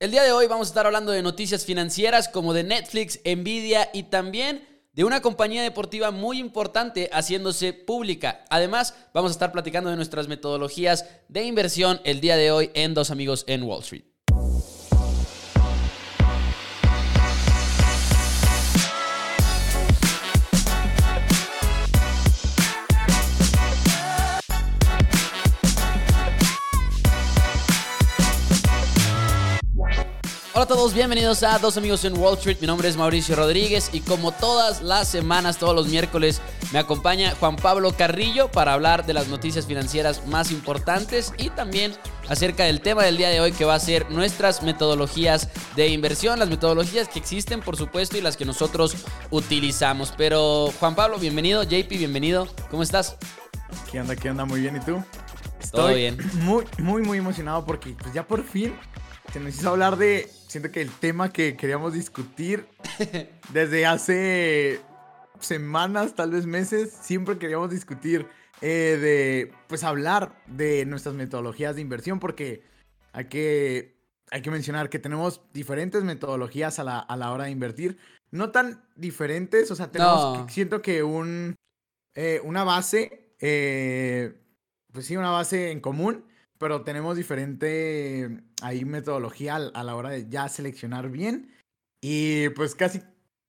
El día de hoy vamos a estar hablando de noticias financieras como de Netflix, Nvidia y también de una compañía deportiva muy importante haciéndose pública. Además, vamos a estar platicando de nuestras metodologías de inversión el día de hoy en Dos Amigos en Wall Street. A todos, bienvenidos a Dos Amigos en Wall Street. Mi nombre es Mauricio Rodríguez y como todas las semanas, todos los miércoles, me acompaña Juan Pablo Carrillo para hablar de las noticias financieras más importantes y también acerca del tema del día de hoy que va a ser nuestras metodologías de inversión, las metodologías que existen por supuesto y las que nosotros utilizamos. Pero Juan Pablo, bienvenido, JP, bienvenido, ¿cómo estás? ¿Qué onda? ¿Qué onda? Muy bien, ¿y tú? Todo bien. Muy, muy, muy emocionado porque pues ya por fin se nos hizo hablar de siento que el tema que queríamos discutir desde hace semanas, tal vez meses, siempre queríamos discutir eh, de, pues hablar de nuestras metodologías de inversión, porque hay que, hay que mencionar que tenemos diferentes metodologías a la, a la hora de invertir. No tan diferentes, o sea, tenemos, siento que un, eh, una base, eh, pues sí, una base en común, pero tenemos diferente ahí metodología a la hora de ya seleccionar bien. Y pues casi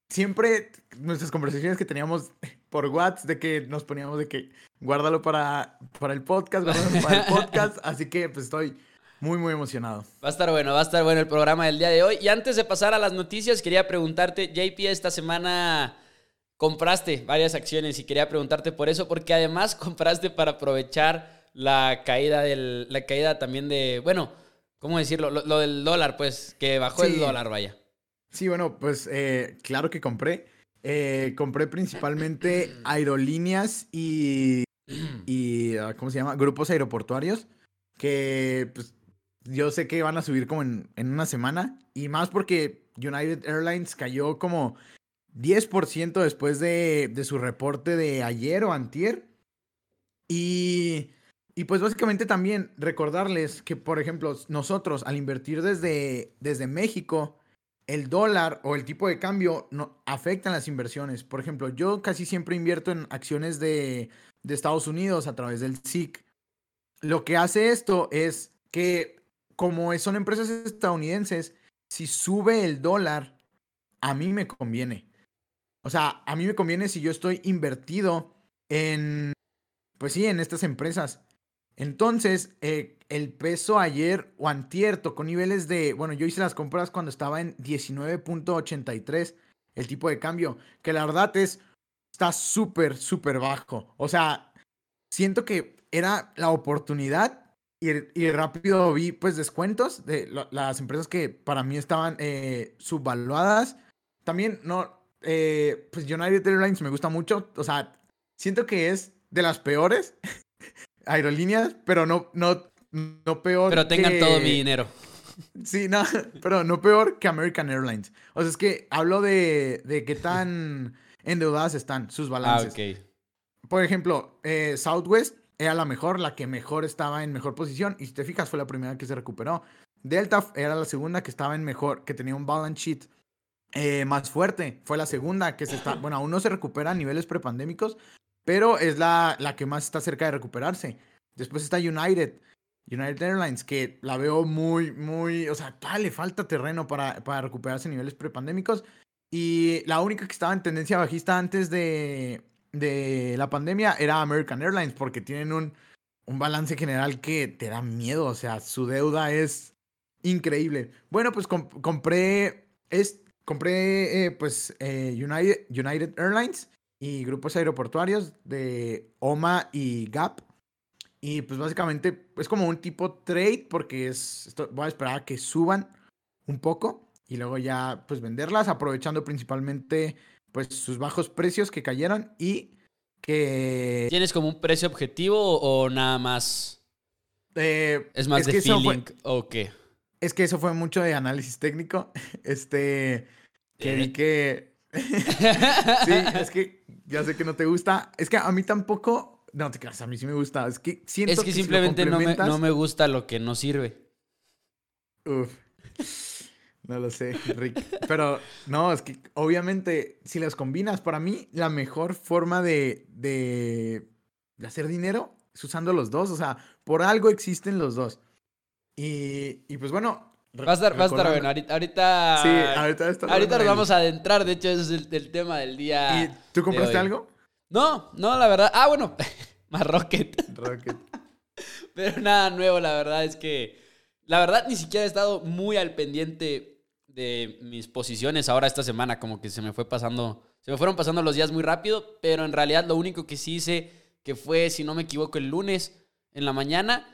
siempre nuestras conversaciones que teníamos por WhatsApp de que nos poníamos de que guárdalo para, para el podcast, guárdalo para el podcast. Así que pues estoy muy, muy emocionado. Va a estar bueno, va a estar bueno el programa del día de hoy. Y antes de pasar a las noticias, quería preguntarte, JP, esta semana compraste varias acciones y quería preguntarte por eso, porque además compraste para aprovechar la caída del, la caída también de, bueno, ¿cómo decirlo? Lo, del dólar, pues, que bajó el dólar, vaya. Sí, bueno, pues eh, claro que compré. Eh, compré principalmente aerolíneas y, y, ah, ¿cómo se llama? Grupos aeroportuarios que, pues, yo sé que van a subir como en, en una semana. Y más porque United Airlines cayó como 10% después de, de, su reporte de ayer o antier. Y y pues básicamente también recordarles que, por ejemplo, nosotros al invertir desde, desde México, el dólar o el tipo de cambio no, afectan las inversiones. Por ejemplo, yo casi siempre invierto en acciones de, de Estados Unidos a través del SIC. Lo que hace esto es que, como son empresas estadounidenses, si sube el dólar, a mí me conviene. O sea, a mí me conviene si yo estoy invertido en, pues sí, en estas empresas. Entonces, eh, el peso ayer o antier tocó niveles de, bueno, yo hice las compras cuando estaba en 19.83 el tipo de cambio, que la verdad es, está súper, súper bajo. O sea, siento que era la oportunidad y, rápido vi pues descuentos de las empresas que para mí estaban eh, subvaluadas. También, no, eh, pues United Airlines me gusta mucho, o sea, siento que es de las peores aerolíneas, pero no, no, no peor. Pero tengan todo mi dinero. Sí, no, pero no peor que American Airlines. O sea, es que hablo de, de qué tan endeudadas están sus balances. Ah, ok. Por ejemplo, eh, Southwest era la mejor, la que mejor estaba en mejor posición. Y si te fijas, fue la primera que se recuperó. Delta era la segunda que estaba en mejor, que tenía un balance sheet eh, más fuerte. Fue la segunda que se está. Bueno, aún no se recupera a niveles prepandémicos, pero es la, la que más está cerca de recuperarse. Después está United, United Airlines, que la veo muy, muy, o sea, le falta terreno para, para recuperarse a niveles prepandémicos. Y la única que estaba en tendencia bajista antes de, de la pandemia era American Airlines, porque tienen un, un balance general que te da miedo, o sea, su deuda es increíble. Bueno, pues compré, es, compré eh, pues eh, United, United Airlines y grupos aeroportuarios de OMA y GAP. Y pues básicamente es como un tipo trade porque es, voy a esperar a que suban un poco y luego ya pues venderlas aprovechando principalmente pues sus bajos precios que cayeron y que... ¿Tienes como un precio objetivo o nada más? Eh, es más de feeling o qué? Es que eso fue mucho de análisis técnico. Este, que vi eh. que... sí, es que ya sé que no te gusta. Es que a mí tampoco. No te creas, a mí sí me gusta. Es que siento Es que, simplemente no, me, no, me, gusta lo que no sirve. Uf. No lo sé, Rick. Pero no, es que obviamente si las combinas, para mí la mejor forma de, de, de hacer dinero es usando los dos. O sea, por algo existen los dos. Y, y pues bueno. Va a estar, va a estar bueno. Ahorita, ahorita, Sí, ahorita está ahorita nos vamos a adentrar. De hecho, ese es el, el tema del día. ¿Y tú compraste algo? No, no, la verdad. Ah, bueno, más Rocket. Rocket. Pero nada nuevo, la verdad es que. La verdad, ni siquiera he estado muy al pendiente de mis posiciones ahora esta semana. Como que se me fue pasando. Se me fueron pasando los días muy rápido. Pero en realidad, lo único que sí hice, que fue, si no me equivoco, el lunes en la mañana,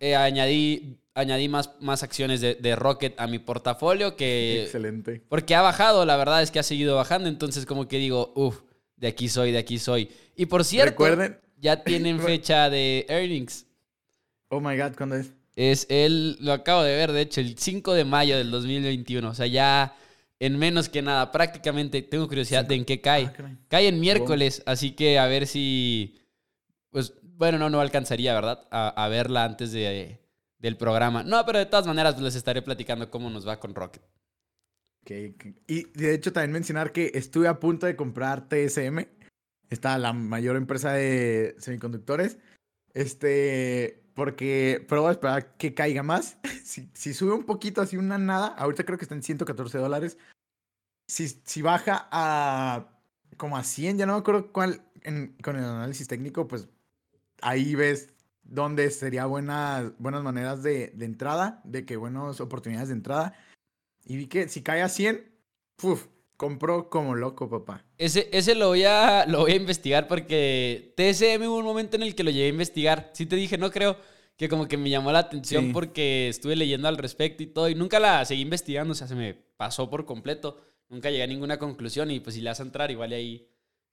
eh, añadí, añadí más, más acciones de, de Rocket a mi portafolio. Que, Excelente. porque ha bajado, la verdad es que ha seguido bajando. Entonces, como que digo, uff, de aquí soy, de aquí soy. Y por cierto, Recuerden. ya tienen fecha de earnings. Oh my god, ¿cuándo es? Es el, lo acabo de ver, de hecho, el 5 de mayo del 2021. O sea, ya en menos que nada, prácticamente tengo curiosidad de en qué cae. Ah. Cae en miércoles, así que a ver si. Pues bueno, no, no alcanzaría, ¿verdad? A, a verla antes de, del programa. No, pero de todas maneras pues, les estaré platicando cómo nos va con Rocket. Ok, ok. Y de hecho también mencionar que estuve a punto de comprar TSM. Está la mayor empresa de semiconductores. Este, porque, pero voy a que caiga más. Si, si sube un poquito, así una nada, ahorita creo que está en 114 dólares. Si, si baja a como a 100, ya no me acuerdo cuál, con el análisis técnico, pues ahí ves dónde sería buenas, buenas maneras de, de entrada, de que buenas oportunidades de entrada. Y vi que si cae a 100, ¡puf! compró como loco, papá. Ese, ese lo, voy a, lo voy a investigar porque TSM hubo un momento en el que lo llegué a investigar. Sí te dije, no creo que como que me llamó la atención Sí. porque estuve leyendo al respecto y todo y nunca la seguí investigando, o sea, se me pasó por completo. Nunca llegué a ninguna conclusión y pues si le vas a entrar, igual y ahí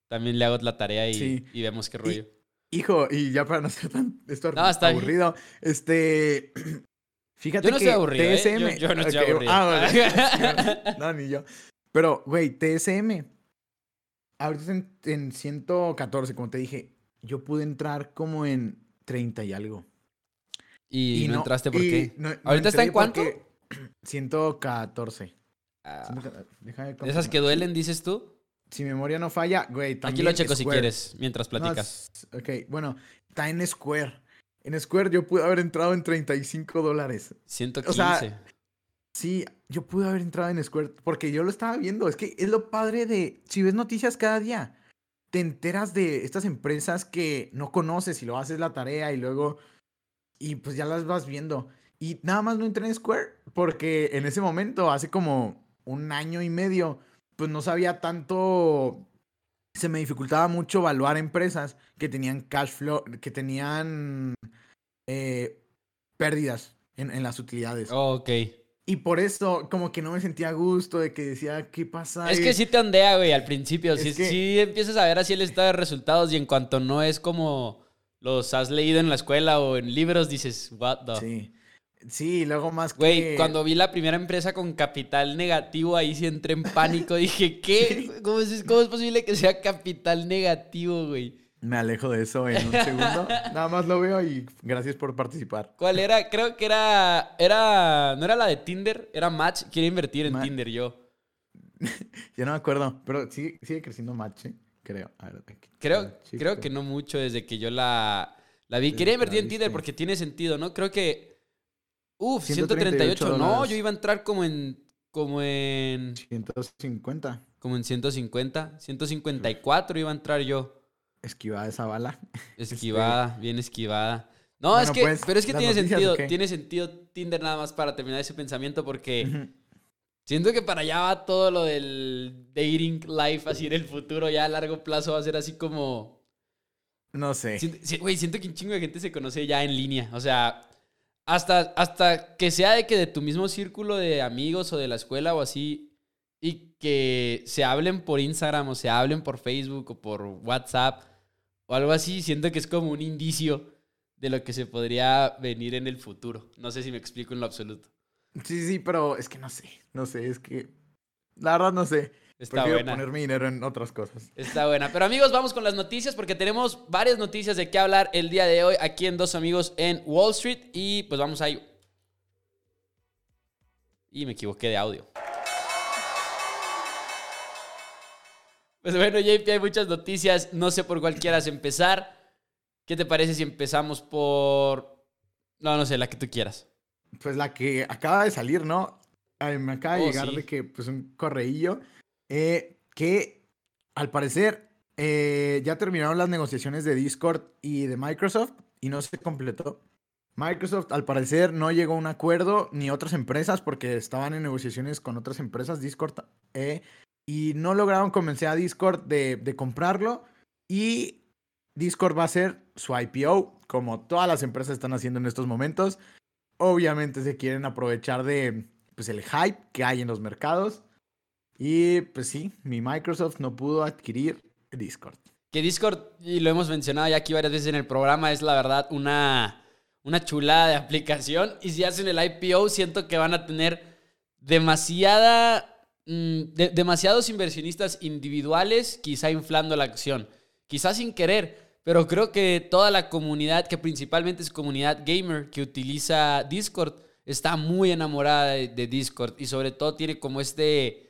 también le hago la tarea y, Sí. y vemos qué rollo. Hijo, y ya para no ser tan esto No, está bien. aburrido, este. Fíjate Yo no que estoy aburrido, ¿eh? TSM. Yo- yo no estoy aburrido. ah, bueno. no, ni yo. Pero, güey, TSM. Ahorita en, en 114, como te dije. Yo pude entrar como en 30 y algo. ¿Y, no, entraste por y qué? no- ¿Ahorita está en cuánto? porque 114. Ah, 114, déjame ¿De esas que duelen, dices tú? Si mi memoria no falla, güey, Aquí también lo checo si quieres, mientras No, platicas. es- ok, bueno, está en Square. En Square yo pude haber entrado en 35 dólares. 115. o sea, Sí, yo pude haber entrado en Square porque yo lo estaba viendo. Es que es lo padre de, si ves noticias cada día, te enteras de estas empresas que no conoces y lo haces la tarea y luego, y pues ya las vas viendo. Y nada más no entré en Square porque en ese momento, hace como un año y medio, pues no sabía tanto, se me dificultaba mucho evaluar empresas que tenían cash flow, que tenían eh, pérdidas en, en las utilidades. Oh, ok. Y por eso, como que no me sentía a gusto de que decía, ¿qué pasa? Es que sí te ondea, güey, al principio. Sí, que- sí empiezas a ver así el estado de resultados y en cuanto no es como los has leído en la escuela o en libros, dices, what the... Sí. Sí, luego más Güey, que... cuando vi la primera empresa con capital negativo, ahí sí entré en pánico. Dije, ¿qué? ¿Cómo es, cómo es posible que sea capital negativo, güey? Me alejo de eso en un segundo. Nada más lo veo y gracias por participar. ¿Cuál era? Creo que era... era no era la de Tinder, era Match. Quiero invertir en Ma- Tinder yo. Ya no me acuerdo, pero sigue, sigue creciendo Match, ¿eh? creo. A ver, aquí- Creo, a ver, creo que no mucho desde que yo la, la vi. Quería invertir en Tinder porque tiene sentido, ¿no? Creo que... Uf, 138 138. No, yo iba a entrar como en... Como en... 150. Como en 150. 154 iba a entrar yo. Esquivada esa bala. Esquivada, bien esquivada. No, es que... pues, pero es que ¿las tiene noticias sentido. Tiene sentido Tinder nada más para terminar ese pensamiento porque... Siento que para allá va todo lo del dating life, así en el futuro, ya a largo plazo va a ser así como... No sé. Siento, güey, siento que un chingo de gente se conoce ya en línea. O sea, hasta, hasta que sea de que de tu mismo círculo de amigos o de la escuela o así, y que se hablen por Instagram o se hablen por Facebook o por WhatsApp o algo así, siento que es como un indicio de lo que se podría venir en el futuro. No sé si me explico en lo absoluto. Sí, sí, pero es que no sé. No sé, es que... La verdad no sé. Está Prefiero buena. poner mi dinero en otras cosas. Está buena. Pero amigos, vamos con las noticias porque tenemos varias noticias de qué hablar el día de hoy aquí en Dos Amigos en Wall Street y pues vamos a ello. Y me equivoqué de audio. Pues bueno, JP, hay muchas noticias. No sé por cuál quieras empezar. ¿Qué te parece si empezamos por... No, no sé, la que tú quieras. Pues la que acaba de salir, ¿no? Me acaba de oh, llegar de que pues un correillo eh, que al parecer eh, ya terminaron las negociaciones de Discord y de Microsoft y no se completó. Microsoft al parecer no llegó a un acuerdo ni otras empresas porque estaban en negociaciones con otras empresas, Discord, eh, y no lograron convencer a Discord de, comprarlo y Discord va a ser su IPO, como todas las empresas están haciendo en estos momentos. Obviamente se quieren aprovechar de pues, el hype que hay en los mercados. Y pues sí, mi Microsoft no pudo adquirir Discord. Que Discord, y lo hemos mencionado ya aquí varias veces en el programa, es la verdad una, una chulada de aplicación. Y si hacen el IPO, siento que van a tener demasiada, mm, demasiados inversionistas individuales, quizá inflando la acción. Quizá sin querer, pero creo que toda la comunidad, que principalmente es comunidad gamer que utiliza Discord, está muy enamorada de Discord y sobre todo tiene como este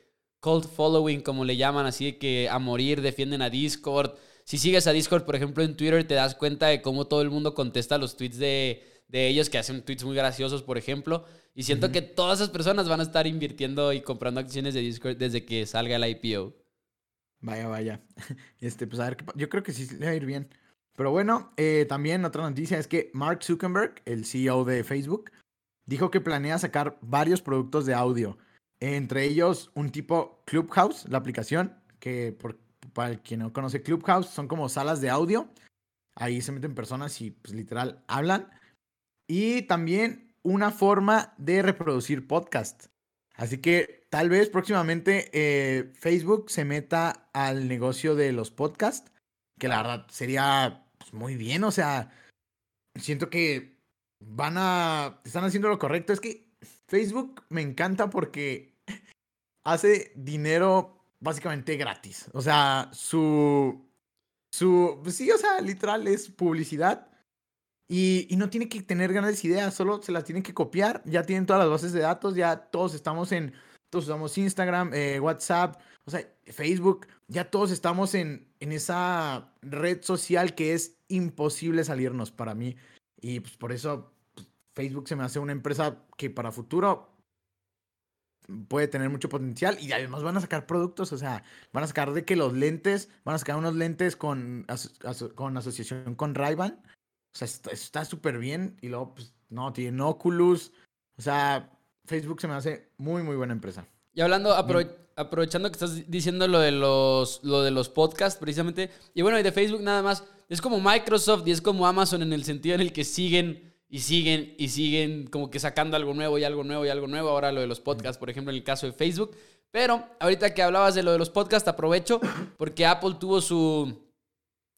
cult following, como le llaman, así de que a morir defienden a Discord. Si sigues a Discord, por ejemplo, en Twitter, te das cuenta de cómo todo el mundo contesta los tweets de, ellos, que hacen tweets muy graciosos, por ejemplo. Y siento que todas esas personas van a estar invirtiendo y comprando acciones de Discord desde que salga el IPO. Vaya, vaya. Este, pues a ver, yo creo que sí le va a ir bien. Pero bueno, eh, también otra noticia es que Mark Zuckerberg, el CEO de Facebook, dijo que planea sacar varios productos de audio. Entre ellos, un tipo Clubhouse, la aplicación, que por, para que no conoce Clubhouse, son como salas de audio. Ahí se meten personas y pues literal hablan. Y también una forma de reproducir podcast. Así que tal vez próximamente eh, Facebook se meta al negocio de los podcasts, que la verdad sería pues, muy bien. O sea, siento que van a, están haciendo lo correcto. Es que Facebook me encanta porque hace dinero básicamente gratis. O sea, su. Su. Pues sí, o sea, literal es publicidad. Y, y, no tiene que tener grandes ideas, solo se las tienen que copiar. Ya tienen todas las bases de datos, ya todos estamos en. Todos usamos Instagram, eh, WhatsApp, o sea, Facebook. Ya todos estamos en, en esa red social que es imposible salirnos para mí. Y pues por eso Facebook se me hace una empresa que para futuro puede tener mucho potencial y además van a sacar productos, o sea, van a sacar de que los lentes, van a sacar unos lentes con, con asociación con ray O sea, está súper bien y luego, pues, no, tienen Oculus. O sea, Facebook se me hace muy, muy buena empresa. Y hablando, aprovechando que estás diciendo lo de los, lo de los podcasts, precisamente, y bueno, y de Facebook nada más, es como Microsoft y es como Amazon en el sentido en el que siguen y siguen y siguen como que sacando algo nuevo y algo nuevo y algo nuevo. Ahora lo de los podcasts, por ejemplo, en el caso de Facebook. Pero ahorita que hablabas de lo de los podcasts, aprovecho porque Apple tuvo su,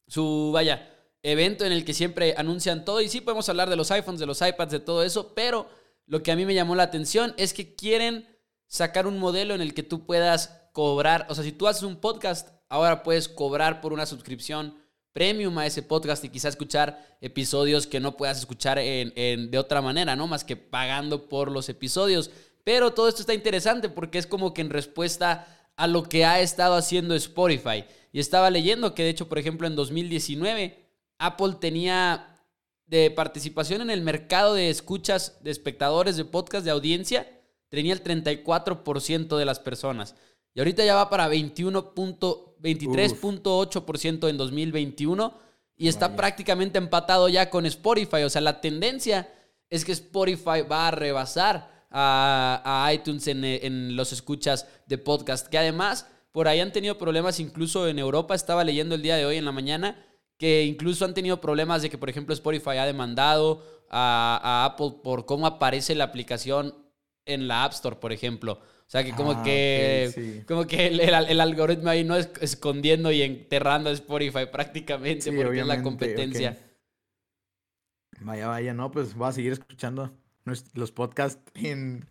su, vaya, evento en el que siempre anuncian todo. Y sí podemos hablar de los iPhones, de los iPads, de todo eso. Pero lo que a mí me llamó la atención es que quieren sacar un modelo en el que tú puedas cobrar. O sea, si tú haces un podcast, ahora puedes cobrar por una suscripción premium a ese podcast y quizá escuchar episodios que no puedas escuchar en, de otra manera, ¿no? Más que pagando por los episodios. Pero todo esto está interesante porque es como que en respuesta a lo que ha estado haciendo Spotify. Y estaba leyendo que de hecho, por ejemplo, en 2019 Apple tenía de participación en el mercado de escuchas de espectadores de podcast de audiencia, tenía el 34% de las personas. Y ahorita ya va para 23.8% en 2021 y está prácticamente empatado ya con Spotify. O sea, la tendencia es que Spotify va a rebasar a, iTunes en, en, los escuchas de podcast. Que además, por ahí han tenido problemas incluso en Europa. Estaba leyendo el día de hoy en la mañana que incluso han tenido problemas de que, por ejemplo, Spotify ha demandado a, a Apple por cómo aparece la aplicación en la App Store, por ejemplo. O sea, que como ah, que, como que el, algoritmo ahí no es escondiendo y enterrando a Spotify prácticamente porque es la competencia. Vaya, vaya, no, pues voy a seguir escuchando los podcasts en,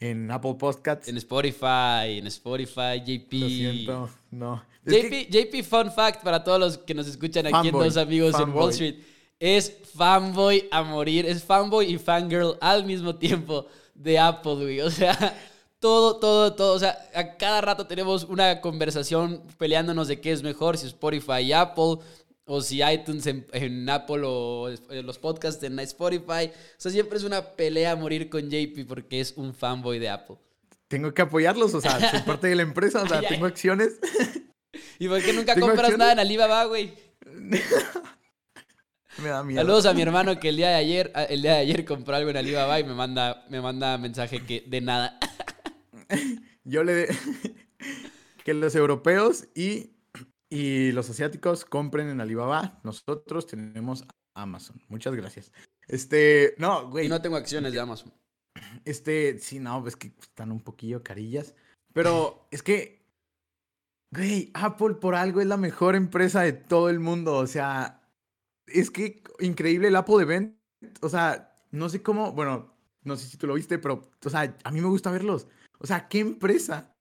en Apple Podcasts. En Spotify, en Spotify, JP. Lo siento, no. JP, JP, fun fact para todos los que nos escuchan aquí en Dos Amigos en Wall Street. Es fanboy a morir, es fanboy y fangirl al mismo tiempo de Apple, güey. O sea, todo, todo, todo. O sea, a cada rato tenemos una conversación peleándonos de qué es mejor, si Spotify y Apple, o si iTunes en, Apple o los podcasts en Spotify. O sea, siempre es una pelea a morir con JP porque es un fanboy de Apple. Tengo que apoyarlos, o sea, soy parte de la empresa, o sea, tengo acciones. ¿Y por qué nunca compras nada en Alibaba, güey? me da miedo. Saludos a mi hermano que el día de ayer, el día de ayer compró algo en Alibaba y me manda, me manda mensaje que de nada. Yo le que los europeos y, y los asiáticos compren en Alibaba. Nosotros tenemos Amazon. Muchas gracias. Este, no, güey. no tengo acciones de Amazon. Este, sí, no, es que están un poquillo carillas. Pero es que, güey, Apple por algo es la mejor empresa de todo el mundo. O sea, es que increíble el Apple Event. O sea, no sé cómo, bueno, no sé si tú lo viste, pero, o sea, a mí me gusta verlos. O sea, ¿qué empresa?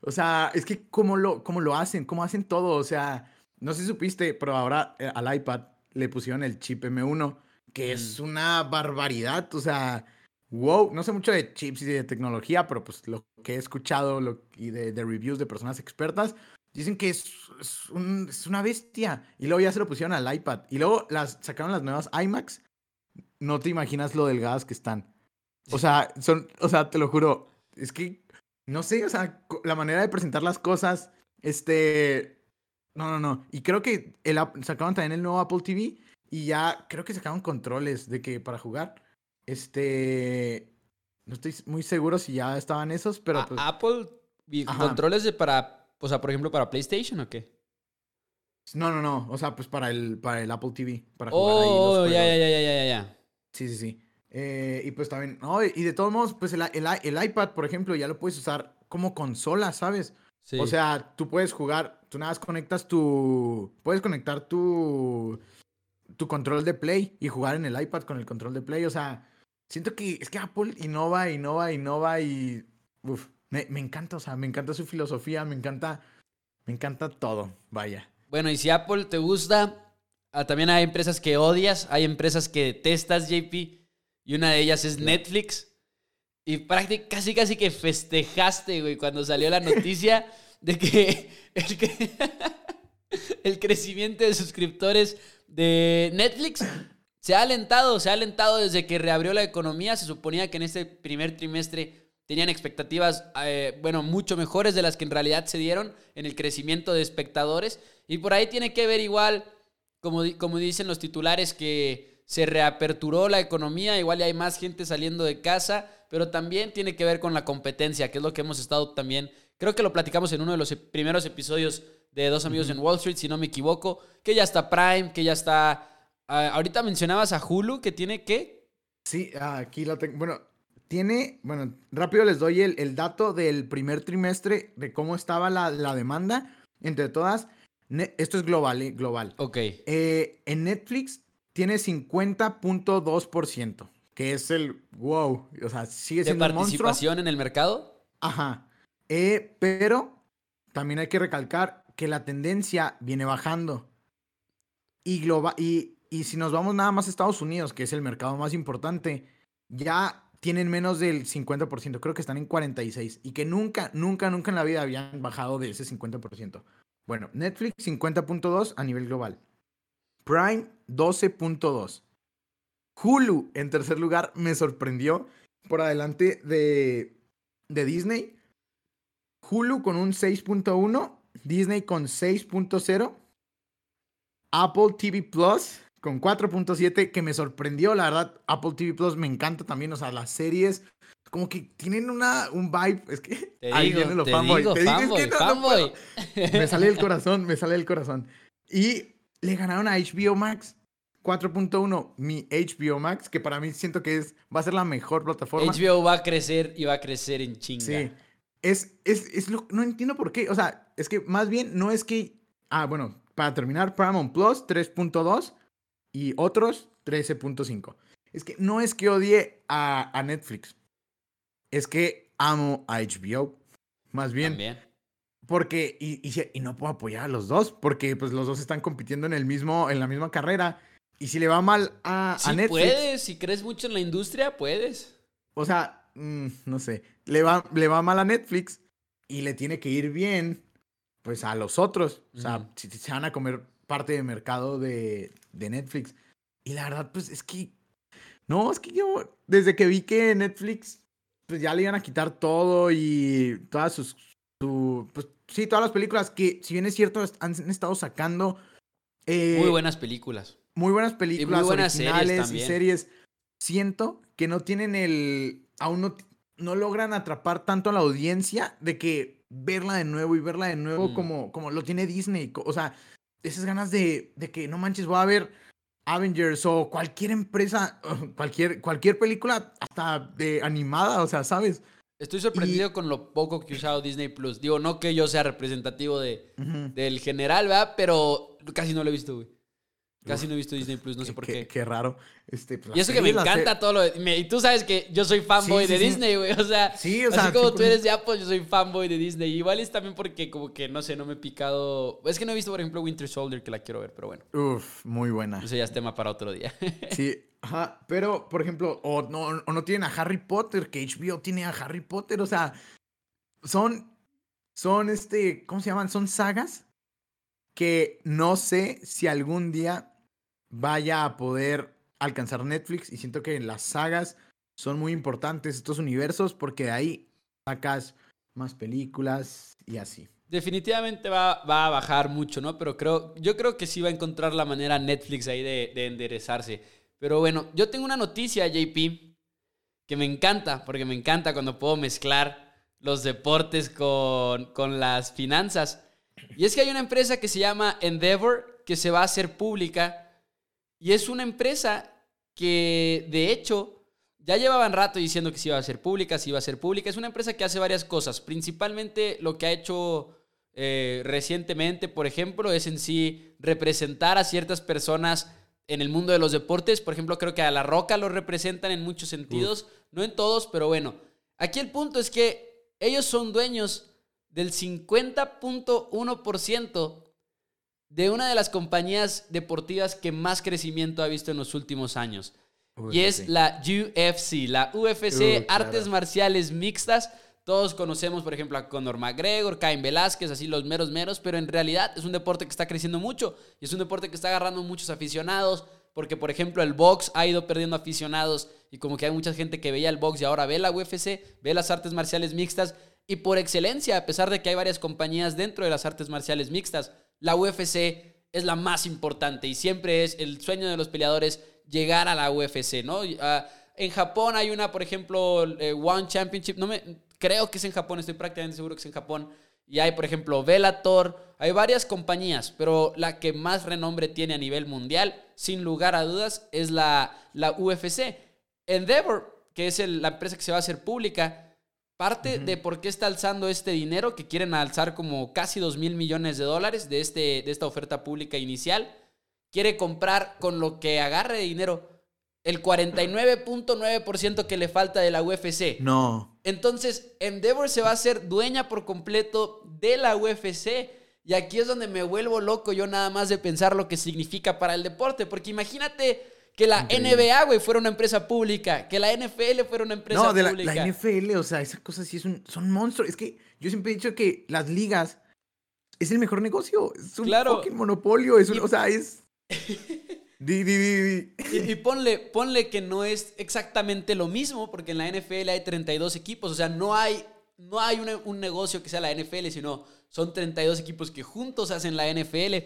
O sea, es que cómo lo, cómo lo hacen, cómo hacen todo. O sea, no sé si supiste, pero ahora eh, al iPad le pusieron el chip M1, que es mm. una barbaridad. O sea, wow, no sé mucho de chips y de tecnología, pero pues lo que he escuchado y de, reviews de personas expertas, dicen que es, es, una bestia. Y luego ya se lo pusieron al iPad. Y luego las, sacaron las nuevas iMacs. No te imaginas lo delgadas que están. O sea, son, o sea, te lo juro, es que, no sé, o sea, la manera de presentar las cosas, este, no, no, no. Y creo que el, sacaron también el nuevo Apple TV y ya creo que sacaron controles de que para jugar. Este, no estoy muy seguro si ya estaban esos, pero pues, Apple controles de para, o sea, por ejemplo, para PlayStation o qué? No, no, no. O sea, pues para el, para el Apple TV. Para jugar ahí los oh, ya, ya, ya, ya, ya, ya. Sí, sí, sí. Eh, y pues también, no, y de todos modos, pues el, el, iPad, por ejemplo, ya lo puedes usar como consola, ¿sabes? O sea, tú puedes jugar, tú nada más conectas tu, puedes conectar tu, tu control de Play y jugar en el iPad con el control de Play. O sea, siento que es que Apple innova, innova, innova y, uf, me, me encanta, o sea, me encanta su filosofía, me encanta, me encanta todo, vaya. Bueno, y si Apple te gusta, ah, también hay empresas que odias, hay empresas que detestas, JP y una de ellas es Netflix. Y prácticamente casi casi que festejaste, güey, cuando salió la noticia de que el, que el crecimiento de suscriptores de Netflix se ha alentado, se ha alentado desde que reabrió la economía. Se suponía que en este primer trimestre tenían expectativas, eh, bueno, mucho mejores de las que en realidad se dieron en el crecimiento de espectadores. Y por ahí tiene que ver igual, como, como dicen los titulares, que se reaperturó la economía, igual ya hay más gente saliendo de casa, pero también tiene que ver con la competencia, que es lo que hemos estado también, creo que lo platicamos en uno de los primeros episodios de Dos Amigos en Wall Street, si no me equivoco, que ya está Prime, que ya está... Ah, ahorita mencionabas a Hulu, que tiene qué? Sí, aquí lo tengo. Bueno, tiene, bueno, rápido les doy el, dato del primer trimestre de cómo estaba la, demanda entre todas. esto es global, ¿eh? Global. Ok. Eh, en Netflix tiene 50.2%, que es el wow. O sea, sigue siendo ¿De participación en el mercado? Ajá. Eh, pero también hay que recalcar que la tendencia viene bajando. Y, global, y, y si nos vamos nada más a Estados Unidos, que es el mercado más importante, ya tienen menos del 50%, creo que están en 46% y que nunca, nunca, nunca en la vida habían bajado de ese 50%. Bueno, Netflix 50.2 a nivel global. Prime 12.2. Hulu en tercer lugar me sorprendió por adelante de, de Disney. Hulu con un 6.1, Disney con 6.0, Apple TV Plus con 4.7 que me sorprendió, la verdad, Apple TV Plus me encanta también, o sea, las series como que tienen una, un vibe, es que te ahí digo, viene lo fanboy. te digo, es que fanboy. me sale el corazón, me sale el corazón. Y le ganaron a HBO Max. 4.1, mi HBO Max, que para mí siento que es, va a ser la mejor plataforma. HBO va a crecer y va a crecer en chinga. Sí. Es, es, es lo, no entiendo por qué. O sea, es que más bien no es que. Ah, bueno, para terminar, Paramount Plus 3.2 y otros 13.5. Es que no es que odie a, a, Netflix. Es que amo a HBO. Más bien. También. Porque, y, y, no puedo apoyar a los dos, porque pues los dos están compitiendo en el mismo, en la misma carrera. Y si le va mal a, a Netflix. puedes, si crees mucho en la industria, puedes. O sea, mm, no sé. le va, le va mal a Netflix y le tiene que ir bien, pues a los otros. O sea, si se van a comer parte de mercado de, de Netflix. Y la verdad, pues es que. No, es que yo, desde que vi que Netflix, pues ya le iban a quitar todo y todas sus. Su, pues sí, todas las películas que, si bien es cierto, han estado sacando. Eh, muy buenas películas. Muy buenas películas, muy buenas originales series y series. Siento que no tienen el. Aún no, no logran atrapar tanto a la audiencia de que verla de nuevo y verla de nuevo mm. como, como lo tiene Disney. O sea, esas ganas de, de que no manches, voy a ver Avengers o cualquier empresa, cualquier, cualquier película hasta de animada, o sea, ¿sabes? Estoy sorprendido con lo poco que he usado Disney Plus. Digo, no que yo sea representativo de, del general, ¿verdad? Pero casi no lo he visto, güey. Casi no he visto Disney Plus, no sé por qué. Qué, raro. Este, pues, y eso que me encanta todo lo de, Y tú sabes que yo soy fanboy de Disney, güey. O sea, sí, o así como tú eres de Apple, yo soy fanboy de Disney. Igual es también porque, como que, no sé, no me he picado. Es que no he visto, por ejemplo, Winter Soldier, que la quiero ver, pero bueno. Uf, muy buena. Eso ya es tema para otro día. sí, ajá. Pero, por ejemplo, o no, o no tienen a Harry Potter, que HBO tiene a Harry Potter. O sea, son. Son este. ¿Cómo se llaman? Son sagas que no sé si algún día vaya a poder alcanzar Netflix y siento que las sagas son muy importantes estos universos porque de ahí sacas más películas y así. Definitivamente va, va, a bajar mucho, ¿no? Pero creo, yo creo que sí va a encontrar la manera Netflix ahí de, de enderezarse. Pero bueno, yo tengo una noticia, JP, que me encanta, porque me encanta cuando puedo mezclar los deportes con, con las finanzas. Y es que hay una empresa que se llama Endeavor, que se va a hacer pública y es una empresa que, de hecho, ya llevaban rato diciendo que se iba a ser pública, se iba a ser pública. Es una empresa que hace varias cosas. Principalmente lo que ha hecho eh, recientemente, por ejemplo, es en sí representar a ciertas personas en el mundo de los deportes. Por ejemplo, creo que a La Roca lo representan en muchos sentidos. No en todos, pero bueno. Aquí el punto es que ellos son dueños del 50.1% de una de las compañías deportivas que más crecimiento ha visto en los últimos años. Y es la UFC, la UFC, Artes Marciales Mixtas. Todos conocemos, por ejemplo, a Conor McGregor, Cain Velázquez, así los meros meros, pero en realidad es un deporte que está creciendo mucho y es un deporte que está agarrando muchos aficionados, porque por ejemplo el box ha ido perdiendo aficionados y como que hay mucha gente que veía el box y ahora ve la UFC, ve las artes marciales mixtas y por excelencia, a pesar de que hay varias compañías dentro de las artes marciales mixtas, la UFC es la más importante y siempre es el sueño de los peleadores llegar a la UFC, ¿no? Ah, en Japón hay una, por ejemplo, eh, One Championship, no me, creo que es en Japón, estoy prácticamente seguro que es en Japón. Y hay, por ejemplo, Bellator, hay varias compañías, pero la que más renombre tiene a nivel mundial, sin lugar a dudas, es la, la UFC. Endeavor, que es la empresa que se va a hacer pública, Parte de por qué está alzando este dinero, que quieren alzar como casi 2 mil millones de dólares de, este, de esta oferta pública inicial, quiere comprar con lo que agarre de dinero el 49.9% que le falta de la UFC. No. Entonces, Endeavor se va a hacer dueña por completo de la UFC. Y aquí es donde me vuelvo loco yo nada más de pensar lo que significa para el deporte. Porque imagínate que la NBA, güey, fuera una empresa pública. Que la NFL fuera una empresa pública. No, de la, NFL, o sea, esas cosas sí son monstruos. Es que yo siempre he dicho que las ligas es el mejor negocio. Es un fucking monopolio. Es o sea, es. di, di, di, y, y, ponle, ponle que no es exactamente lo mismo, porque en la NFL hay 32 equipos. O sea, no hay, no hay un negocio que sea la NFL, sino son 32 equipos que juntos hacen la NFL.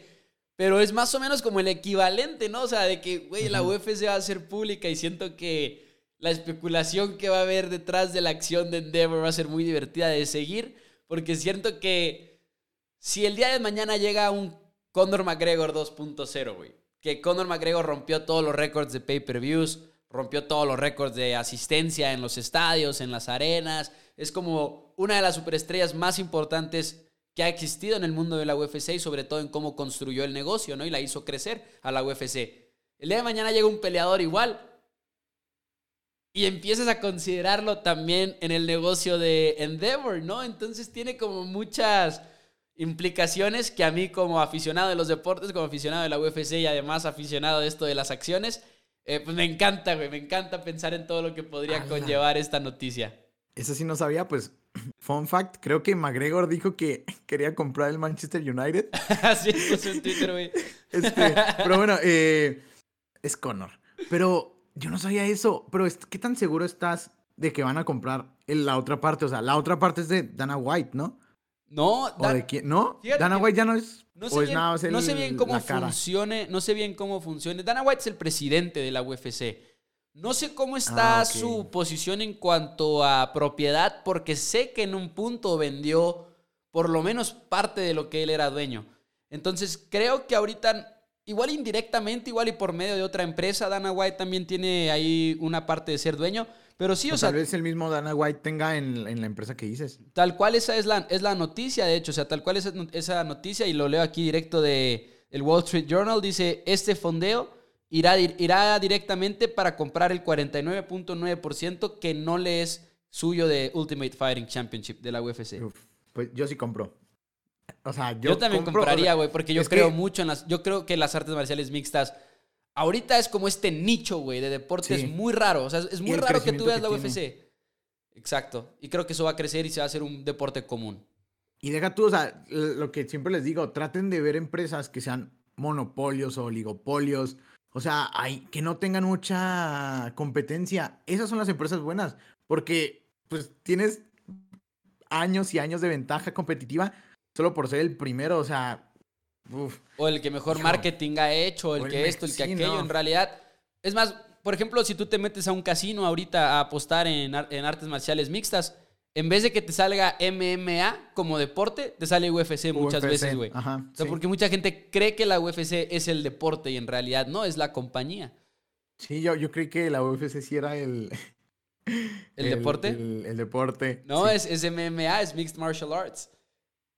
Pero es más o menos como el equivalente, ¿no? O sea, de que, güey, la UFC va a ser pública y siento que la especulación que va a haber detrás de la acción de Endeavor va a ser muy divertida de seguir, porque siento que si el día de mañana llega un Conor McGregor 2.0, güey, que Conor McGregor rompió todos los récords de pay-per-views, rompió todos los récords de asistencia en los estadios, en las arenas, es como una de las superestrellas más importantes que ha existido en el mundo de la UFC y sobre todo en cómo construyó el negocio, ¿no? Y la hizo crecer a la UFC. El día de mañana llega un peleador igual y empiezas a considerarlo también en el negocio de Endeavor, ¿no? Entonces tiene como muchas implicaciones que a mí como aficionado de los deportes, como aficionado de la UFC y además aficionado de esto de las acciones, eh, pues me encanta, güey, me encanta pensar en todo lo que podría conllevar esta noticia. Eso sí no sabía, pues, fun fact, creo que McGregor dijo que quería comprar el Manchester United. sí, puso en Twitter, güey. Este, pero bueno, eh, es Connor. Pero yo no sabía eso. Pero ¿qué tan seguro estás de que van a comprar la otra parte? O sea, la otra parte es de Dana White, ¿no? No, ¿O de quién? ¿No? Dana White ya no es. No sé, bien, no sé bien cómo funcione. No sé bien cómo funcione. Dana White es el presidente de la UFC. No sé cómo está Ah, su posición en cuanto a propiedad, porque sé que en un punto vendió por lo menos parte de lo que él era dueño. Entonces creo que ahorita, igual indirectamente, igual y por medio de otra empresa, Dana White también tiene ahí una parte de ser dueño. Pero sí, o, O sea, tal vez el mismo Dana White tenga en, en la empresa que dices. Tal cual esa es la, es la noticia, de hecho, o sea, tal cual esa, esa noticia, y lo leo aquí directo de el Wall Street Journal, dice, este fondeo irá, irá directamente para comprar el 49.9% que no le es suyo de Ultimate Fighting Championship de la UFC. Uf, pues yo sí compro. O sea, yo, Yo, también compro, compraría, güey, porque yo es que- creo mucho en las... Yo creo que las artes marciales mixtas... Ahorita es como este nicho, güey, de deportes Sí. muy raro. O sea, es muy raro que tú veas que la tiene. UFC. Exacto. Y creo que eso va a crecer y se va a hacer un deporte común. Y deja tú, o sea, lo que siempre les digo, traten de ver empresas que sean monopolios o oligopolios. O sea, hay, que no tengan mucha competencia. Esas son las empresas buenas. Porque, pues, tienes años y años de ventaja competitiva solo por ser el primero. O sea, uf. O el que mejor Hijo. marketing ha hecho, o el O que esto, el que sí, aquello. no. En realidad, es más, por ejemplo, si tú te metes a un casino ahorita a apostar en, en artes marciales mixtas, en vez de que te salga MMA como deporte, te sale UFC muchas UFC, veces, güey. Ajá. O sea, sí. porque mucha gente cree que la UFC es el deporte y en realidad no, es la compañía. Sí, yo, yo creí que la UFC sí era el... ¿El, deporte? El, el deporte. no, sí. es, es MMA, es Mixed Martial Arts.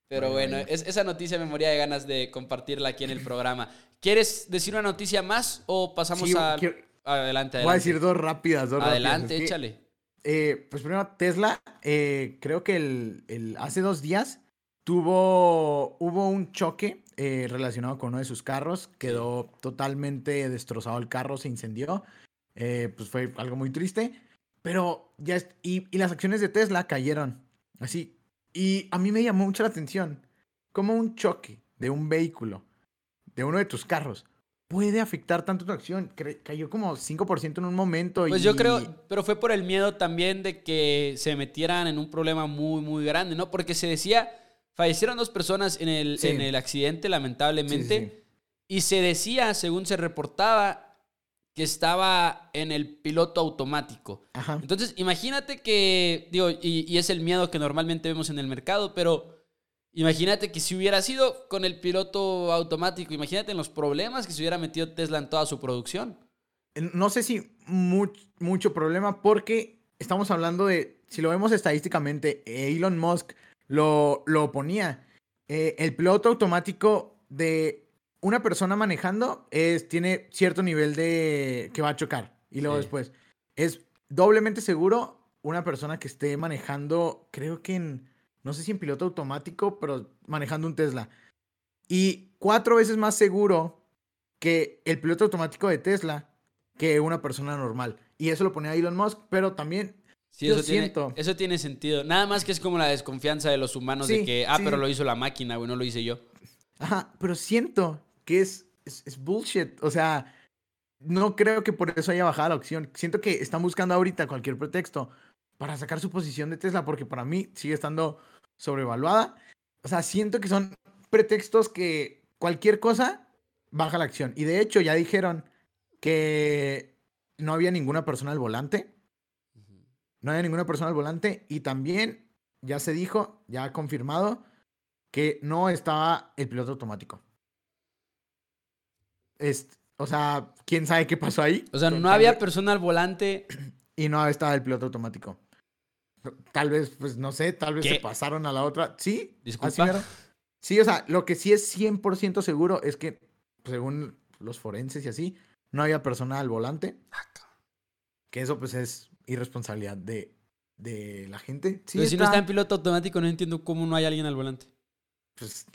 Pero bueno, es- esa noticia me moría de ganas de compartirla aquí en el programa. ¿Quieres decir una noticia más o pasamos Sí, a... quiero- Adelante, adelante. Voy a decir dos rápidas, dos Adelante, rápidas. Échale. Eh, pues primero, Tesla, eh, creo que el, hace dos días tuvo, hubo un choque eh, relacionado con uno de sus carros. Quedó totalmente destrozado el carro, se incendió. Eh, pues fue algo muy triste. Pero ya, y, y las acciones de Tesla cayeron. Así. Y a mí me llamó mucho la atención. Cómo un choque de un vehículo, de uno de tus carros, puede afectar tanto tu acción. Cayó como 5% en un momento. Pues y- yo creo, pero fue por el miedo también de que se metieran en un problema muy, muy grande, ¿no? Porque se decía, fallecieron dos personas en el, Sí. en el accidente, sí, lamentablemente, sí. y se decía, según se reportaba, que estaba en el piloto automático. Ajá. Entonces, imagínate que, digo, y, y es el miedo que normalmente vemos en el mercado, pero imagínate que si hubiera sido con el piloto automático, imagínate en los problemas que se hubiera metido Tesla en toda su producción. No sé si much- mucho problema porque estamos hablando de, si lo vemos estadísticamente, Elon Musk lo, lo ponía. Eh, el piloto automático de una persona manejando es, tiene cierto nivel de que va a chocar. Y luego Sí. después, es doblemente seguro una persona que esté manejando, creo que en, no sé si en piloto automático, pero manejando un Tesla. Y cuatro veces más seguro que el piloto automático de Tesla que una persona normal. Y eso lo ponía Elon Musk, pero también Sí, eso tiene, siento. eso tiene sentido. Nada más que es como la desconfianza de los humanos de que, ah, sí, pero lo hizo la máquina, güey, no lo hice yo. Ajá, pero siento que es, es, es bullshit. O sea, no creo que por eso haya bajado la opción. Siento que están buscando ahorita cualquier pretexto para sacar su posición de Tesla, porque para mí sigue estando sobrevaluada. O sea, siento que son pretextos que cualquier cosa baja la acción. Y de hecho, ya dijeron que no había ninguna persona al volante. No había ninguna persona al volante. Y también ya se dijo, ya ha confirmado, que no estaba el piloto automático. O sea, quién sabe qué pasó ahí. O sea, no había persona al volante. Y no estaba el piloto automático. Tal vez, pues no sé, tal vez ¿Qué? se pasaron a la otra. Sí, Disculpa. así. Sí, o sea, lo que sí es 100% seguro es que, según los forenses y así, no había persona al volante. Que eso, pues, es irresponsabilidad de, de la gente. Sí, Pero si no está- en piloto automático, no entiendo cómo no hay alguien al volante. pues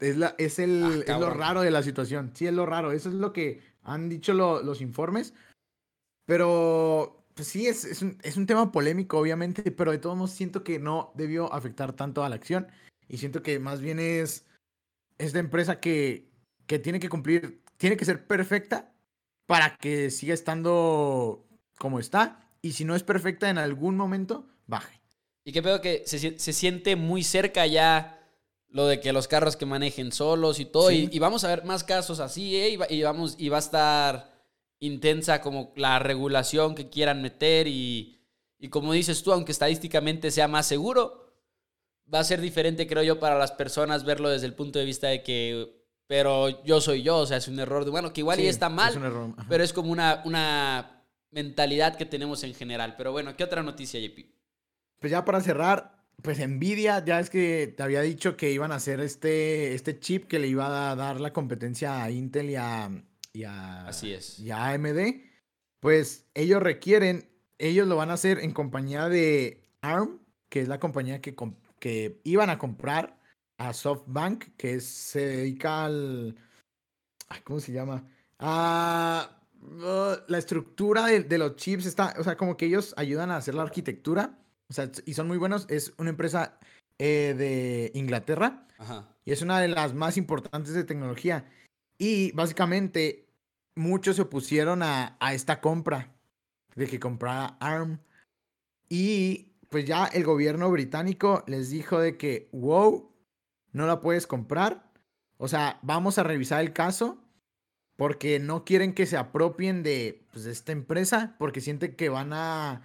es, la, es, el, Ah, es lo raro de la situación. Sí, es lo raro. Eso es lo que han dicho lo- los informes. Pero pues sí, es, es, un, es un tema polémico, obviamente, pero de todos modos siento que no debió afectar tanto a la acción. Y siento que más bien es esta empresa que, que tiene que cumplir, tiene que ser perfecta para que siga estando como está. Y si no es perfecta en algún momento, baje. Y que veo que se, se siente muy cerca ya lo de que los carros que manejen solos y todo. Y, vamos a ver más casos así, ¿eh? Y, vamos, y va a estar intensa como la regulación que quieran meter. Y, y como dices tú, aunque estadísticamente sea más seguro, va a ser diferente, creo yo, para las personas verlo desde el punto de vista de que, pero yo soy yo, o sea, es un error de, bueno, que igual y está mal, pero es como una, una mentalidad que tenemos en general. Pero bueno, ¿qué otra noticia, JP? Pues ya para cerrar, pues Nvidia, ya es que te había dicho que iban a hacer este, este chip que le iba a dar la competencia a Intel y a, y Así es. y a AMD. Pues ellos requieren, ellos lo van a hacer en compañía de ARM, que es la compañía que, que iban a comprar a SoftBank, que se dedica al... ¿Cómo se llama? A... Uh, la estructura de, de, los chips está, o sea, como que ellos ayudan a hacer la arquitectura o sea, y son muy buenos. Es una empresa eh, de Inglaterra. Y es una de las más importantes de tecnología. Y básicamente muchos se opusieron a, a esta compra. De que comprara ARM. Y pues ya el gobierno británico les dijo de que, wow, no la puedes comprar. O sea, vamos a revisar el caso porque no quieren que se apropien de, pues, esta empresa porque sienten que van a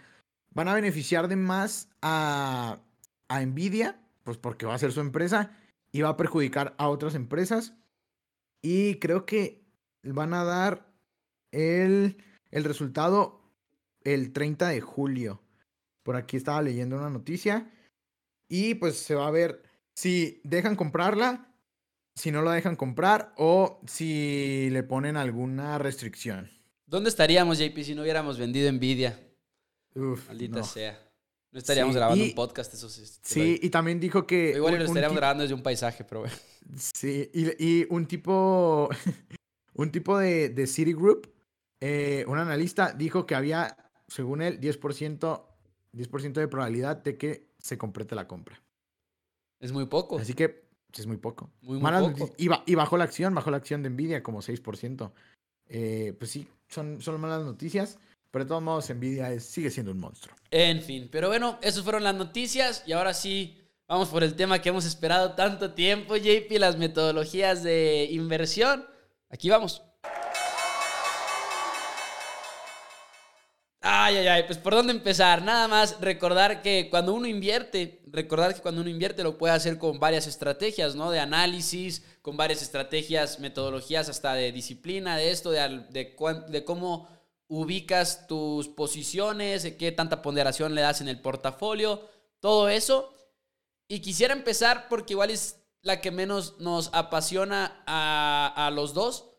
van a beneficiar de más a, a Nvidia, pues porque va a ser su empresa, y va a perjudicar a otras empresas. Y creo que van a dar el, el resultado el 30 de julio. Por aquí estaba leyendo una noticia. Y pues se va a ver si dejan comprarla, si no la dejan comprar o si le ponen alguna restricción. ¿Dónde estaríamos, JP, si no hubiéramos vendido Nvidia? Uf, Maldita sea. No estaríamos grabando un podcast, eso sí. Sí, y también dijo que. igual lo estaríamos grabando desde un paisaje, pero bueno. Sí, y, un tipo. un tipo de, de Citigroup, eh, un analista, dijo que había, según él, 10%, 10 de probabilidad de que se complete la compra. Es muy poco. Así que es muy poco. Muy, poco. Y, y, bajó la acción, bajó la acción de Nvidia como 6%. Eh, pues sí, son, son malas noticias. Pero de todos modos, Nvidia sigue siendo un monstruo. En fin, pero bueno, esas fueron las noticias y ahora sí, vamos por el tema que hemos esperado tanto tiempo, JP, las metodologías de inversión. Aquí vamos. Ay, ay, ay, pues por dónde empezar. Nada más recordar que cuando uno invierte, recordar que cuando uno invierte lo puede hacer con varias estrategias, ¿no? De análisis, con varias estrategias, metodologías hasta de disciplina, de esto, de, de, de cómo ubicas tus posiciones, qué tanta ponderación le das en el portafolio, todo eso. Y quisiera empezar porque igual es la que menos nos apasiona a, los dos,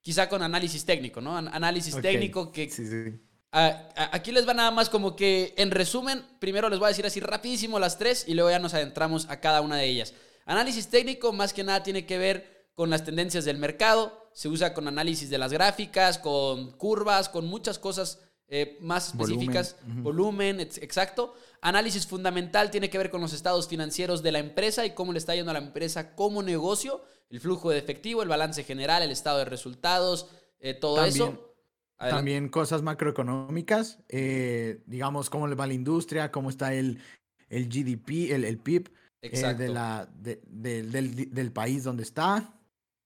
quizá con análisis técnico, ¿no? Análisis técnico que... Sí, sí. aquí les va nada más como que, en resumen, primero les voy a decir así rapidísimo las tres y luego ya nos adentramos a cada una de ellas. Análisis técnico más que nada tiene que ver con las tendencias del mercado, se usa con análisis de las gráficas, con curvas, con muchas cosas eh, más específicas, volumen, exacto. Análisis fundamental tiene que ver con los estados financieros de la empresa y cómo le está yendo a la empresa como negocio, el flujo de efectivo, el balance general, el estado de resultados, eh, todo eso. También cosas macroeconómicas, eh, digamos cómo le va la industria, cómo está el, el GDP, el, el PIB de la, del, del país donde está.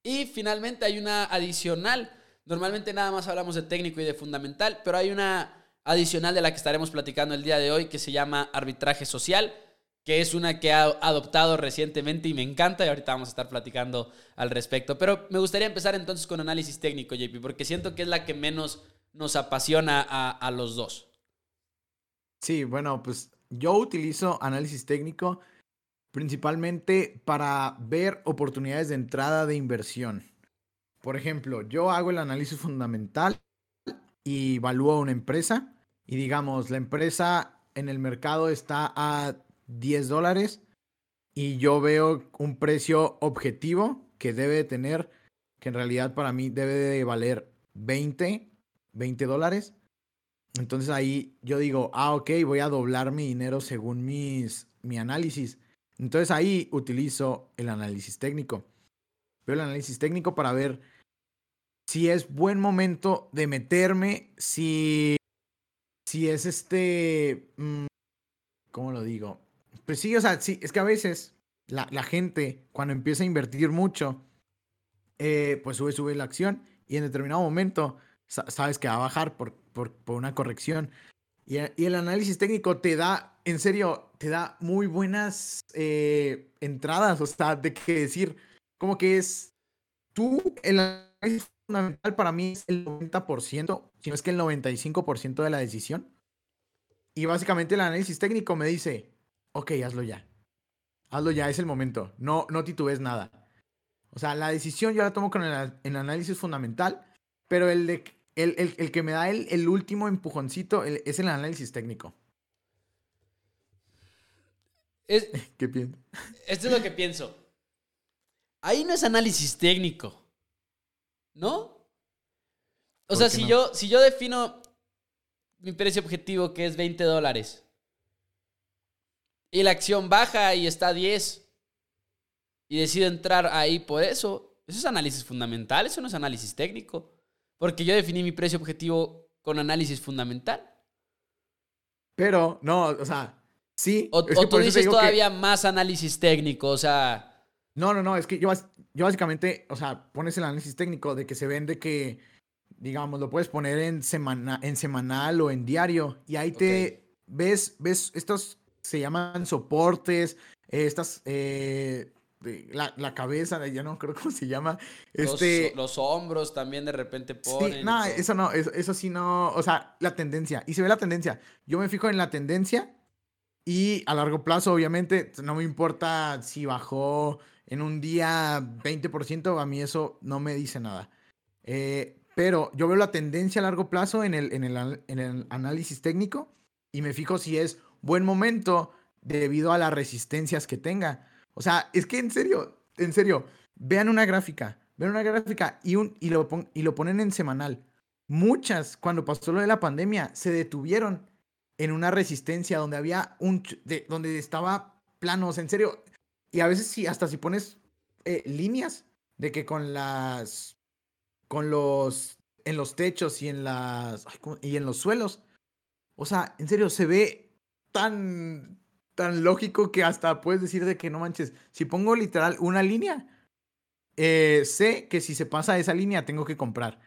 Y finalmente hay una adicional. Normalmente nada más hablamos de técnico y de fundamental, pero hay una adicional de la que estaremos platicando el día de hoy que se llama arbitraje social, que es una que ha adoptado recientemente y me encanta y ahorita vamos a estar platicando al respecto. Pero me gustaría empezar entonces con análisis técnico, JP, porque siento que es la que menos nos apasiona a, los dos. Sí, bueno, pues yo utilizo análisis técnico principalmente para ver oportunidades de entrada de inversión. Por ejemplo, yo hago el análisis fundamental y evalúo una empresa y digamos, la empresa en el mercado está a 10 dólares y yo veo un precio objetivo que debe tener, que en realidad para mí debe de valer 20, 20 dólares. Entonces ahí yo digo, ah, ok, voy a doblar mi dinero según mis, mi análisis. Entonces ahí utilizo el análisis técnico. Veo el análisis técnico para ver si es buen momento de meterme, si, si es este, mm, ¿cómo lo digo? Pues sí, o sea, sí, es que a veces la, gente cuando empieza a invertir mucho, eh, pues sube, sube la acción y en determinado momento sabes que va a bajar por, por, por una corrección. Y, el análisis técnico te da, en serio, te da muy buenas eh, entradas, o sea, de qué decir, como que es, tú, el análisis fundamental para mí es el 90%, si no es que el 95% de la decisión. Y básicamente el análisis técnico me dice, ok, hazlo ya. Hazlo ya, es el momento. No, no titubes nada. O sea, la decisión yo la tomo con el, análisis fundamental, pero el, de, el, el, el que me da el último empujoncito es el análisis técnico. Es, ¿Qué piensas? Esto es lo que pienso. Ahí no es análisis técnico. ¿No? O sea, si, no? yo, si yo defino mi precio objetivo que es 20 dólares y la acción baja y está a 10 y decido entrar ahí por eso, eso es análisis fundamental, eso no es análisis técnico. Porque yo definí mi precio objetivo con análisis fundamental. Pero, no, o sea, sí. O, tú dices todavía que... más análisis técnico, o sea... No, no, no, es que yo, yo básicamente, o sea, pones el análisis técnico de que se vende que, digamos, lo puedes poner en, semana, en semanal o en diario y ahí te okay. ves, ves, estos se llaman soportes, estas, eh, la, la, cabeza, ya no creo cómo se llama. Este, los, los hombros también de repente ponen. Sí, no, eso no, eso, eso, sí no, o sea, la tendencia, y se ve la tendencia. Yo me fijo en la tendencia y a largo plazo, obviamente, no me importa si bajó en un día 20%, a mí eso no me dice nada. Eh, pero yo veo la tendencia a largo plazo en el, en, el, en el análisis técnico y me fijo si es buen momento debido a las resistencias que tenga. O sea, es que en serio, en serio, vean una gráfica, vean una gráfica y, un, y, lo, pon, y lo ponen en semanal. Muchas, cuando pasó lo de la pandemia, se detuvieron en una resistencia donde había un, de, donde estaba planos, en serio. Y a veces sí, hasta si pones eh, líneas de que con las, con los, en los techos y en las, y en los suelos. O sea, en serio, se ve tan, tan lógico que hasta puedes decir de que no manches, si pongo literal una línea, eh, sé que si se pasa esa línea tengo que comprar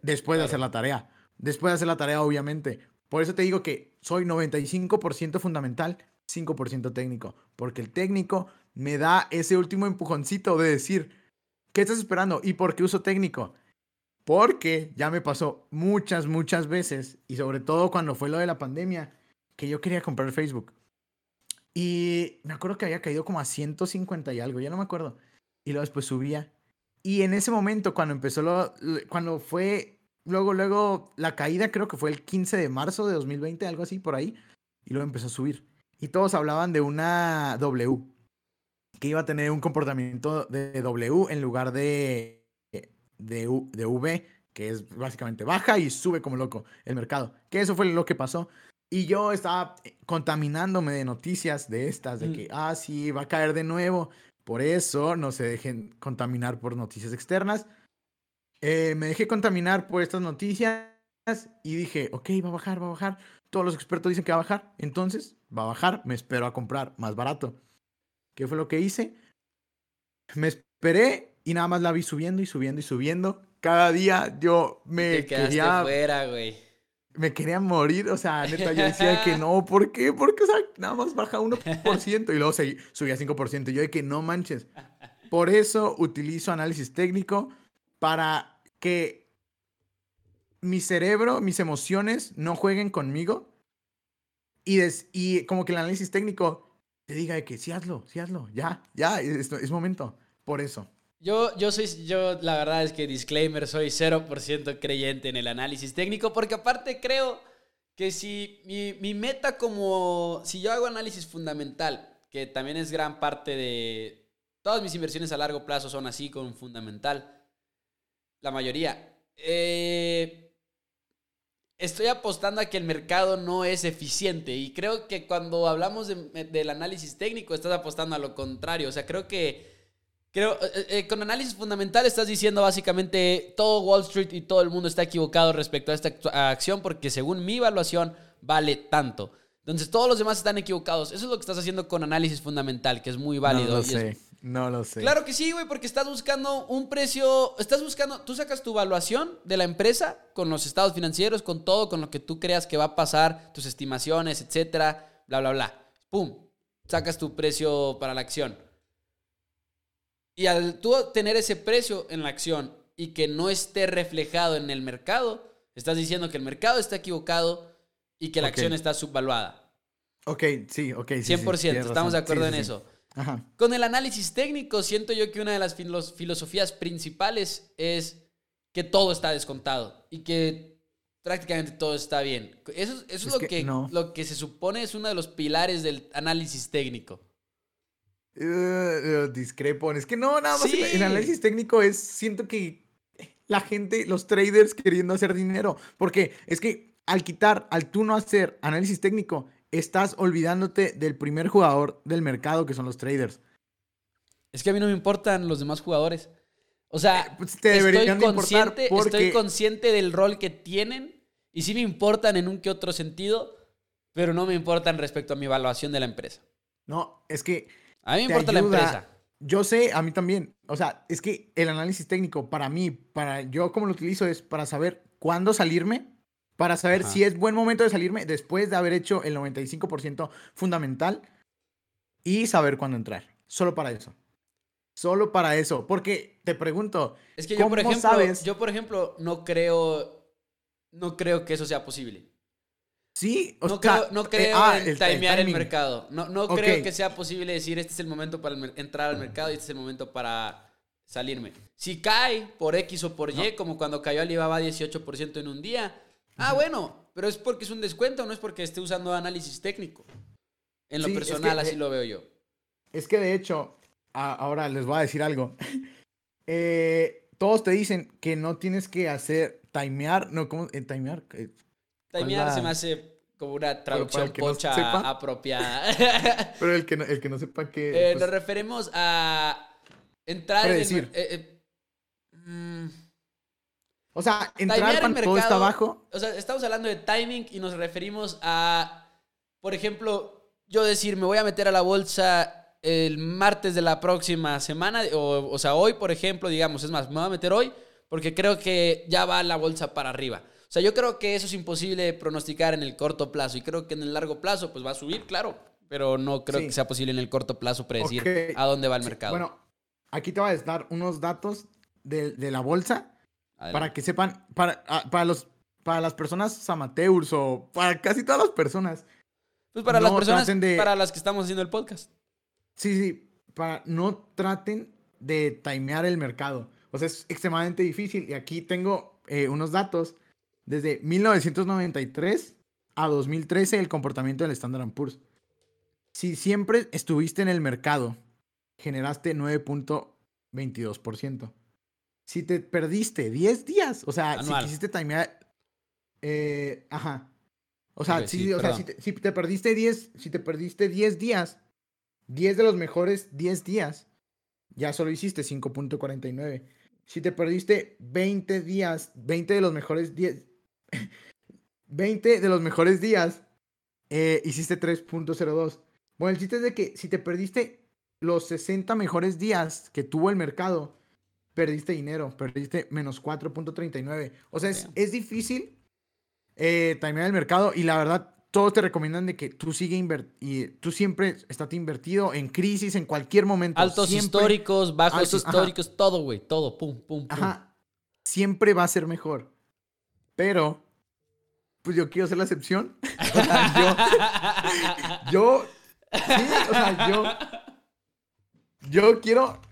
después de hacer la tarea. Después de hacer la tarea, obviamente. Por eso te digo que soy 95% fundamental, 5% técnico. Porque el técnico me da ese último empujoncito de decir, ¿qué estás esperando? ¿Y por qué uso técnico? Porque ya me pasó muchas, muchas veces, y sobre todo cuando fue lo de la pandemia, que yo quería comprar Facebook. Y me acuerdo que había caído como a 150 y algo, ya no me acuerdo. Y luego después subía. Y en ese momento, cuando empezó lo, cuando fue, luego, luego, la caída creo que fue el 15 de marzo de 2020, algo así por ahí. Y luego empezó a subir. Y todos hablaban de una W, que iba a tener un comportamiento de W en lugar de, de, U, de V, que es básicamente baja y sube como loco el mercado. Que eso fue lo que pasó. Y yo estaba contaminándome de noticias de estas, de que, ah, sí, va a caer de nuevo. Por eso no se dejen contaminar por noticias externas. Eh, me dejé contaminar por estas noticias y dije, ok, va a bajar, va a bajar. Todos los expertos dicen que va a bajar. Entonces, va a bajar, me espero a comprar más barato. ¿Qué fue lo que hice? Me esperé y nada más la vi subiendo y subiendo y subiendo. Cada día yo me Te quería... fuera, güey me quería morir, o sea, neta, yo decía que no, ¿por qué? Porque, o sea, nada más baja 1% y luego se, subía 5%. Y yo de que no manches. Por eso utilizo análisis técnico para que mi cerebro, mis emociones no jueguen conmigo y, des, y como que el análisis técnico te diga que sí hazlo, sí hazlo, ya, ya, es, es momento. Por eso. Yo, yo soy, yo la verdad es que disclaimer, soy 0% creyente en el análisis técnico, porque aparte creo que si mi, mi, meta como, si yo hago análisis fundamental, que también es gran parte de, todas mis inversiones a largo plazo son así con fundamental, la mayoría, eh, estoy apostando a que el mercado no es eficiente y creo que cuando hablamos del análisis técnico estás apostando a lo contrario. O sea, creo que... Creo, eh, eh, con análisis fundamental estás diciendo básicamente todo Wall Street y todo el mundo está equivocado respecto a esta acción porque según mi evaluación vale tanto. Entonces todos los demás están equivocados. Eso es lo que estás haciendo con análisis fundamental, que es muy válido. No sé, no lo sé. Claro que sí, güey, porque estás buscando un precio, estás buscando, tú sacas tu evaluación de la empresa con los estados financieros, con todo, con lo que tú creas que va a pasar, tus estimaciones, etcétera, bla, bla, bla. ¡Pum! Sacas tu precio para la acción. Y al tú tener ese precio en la acción y que no esté reflejado en el mercado, estás diciendo que el mercado está equivocado y que la acción está subvaluada. Ok, sí, ok. Sí, 100%, estamos de acuerdo en eso. Con el análisis técnico, siento yo que una de las filosofías principales es que todo está descontado y que prácticamente todo está bien. Eso, es, lo, que, lo que se supone es uno de los pilares del análisis técnico. Uh, discrepo. Es que no, nada más el, análisis técnico es, siento que la gente, los traders queriendo hacer dinero. Porque es que al quitar, al tú no hacer análisis técnico, estás olvidándote del primer jugador del mercado, que son los traders. Es que a mí no me importan los demás jugadores. O sea, eh, pues, estoy, consciente, estoy consciente del rol que tienen y sí me importan en un que otro sentido, pero no me importan respecto a mi evaluación de la empresa. No, es que... A mí me importa la empresa. Yo sé, a mí también. O sea, es que el análisis técnico para mí, para yo como lo utilizo es para saber cuándo salirme para saber si es buen momento de salirme después de haber hecho el 95% fundamental y saber cuándo entrar. Solo para eso. Solo para eso. Porque te pregunto, es que yo, por ejemplo, sabes? Yo, por ejemplo, no creo, no creo que eso sea posible. Sí, o no creo, no creo eh, ah, en timear el, mercado. No, no creo que sea posible decir este es el momento para entrar al mercado y este es el momento para salirme. Si cae por X o por Y, como cuando cayó Alibaba 18% en un día, Ah, bueno, pero es porque es un descuento, no es porque esté usando análisis técnico. En lo personal, así lo veo yo. Es que de hecho, ahora les voy a decir algo. Eh, todos te dicen que no tienes que hacer timear, no, ¿cómo? Eh, timear. Eh, timear se me hace como una traducción pocha apropiada. pero el que no, el que no sepa que. Pues nos referimos a entrar en el, mm, o sea, entrar cuando todo está abajo. O sea, estamos hablando de timing y nos referimos a, por ejemplo, yo decir, me voy a meter a la bolsa el martes de la próxima semana, o, o sea, hoy, por ejemplo, digamos, es más, me voy a meter hoy porque creo que ya va la bolsa para arriba. O sea, yo creo que eso es imposible pronosticar en el corto plazo y creo que en el largo plazo pues va a subir, claro, pero no creo que sea posible en el corto plazo predecir a dónde va el mercado. Bueno, aquí te voy a dar unos datos de, de la bolsa para que sepan, para, ah, para, los, para las personas amateurs o para casi todas las personas. Pues para las personas para las que estamos haciendo el podcast. Sí, sí, para no traten de timear el mercado. O sea, es extremadamente difícil. Y aquí tengo eh, unos datos. Desde 1993 a 2013 el comportamiento del Standard Poor's. Si siempre estuviste en el mercado, generaste 9.22% si te perdiste 10 días, o sea, si quisiste timear, eh, ajá. O sea, si, o sea si, te, perdiste 10, si te perdiste 10 días, 10 de los mejores 10 días, ya solo hiciste 5.49. Si te perdiste 20 días, 20 de los mejores 10, 20 de los mejores días, eh, hiciste 3.02. Bueno, el chiste es de que si te perdiste los 60 mejores días que tuvo el mercado, perdiste dinero, perdiste menos 4.39. O sea, es, difícil eh, el mercado y la verdad, todos te recomiendan de que tú sigue y tú siempre estás invertido en crisis en cualquier momento. Altos históricos, bajos históricos, todo, güey, todo, pum, pum, pum. Ajá. Siempre va a ser mejor. Pero, pues yo quiero ser la excepción. o sea, yo, yo, sí, o sea, yo, yo quiero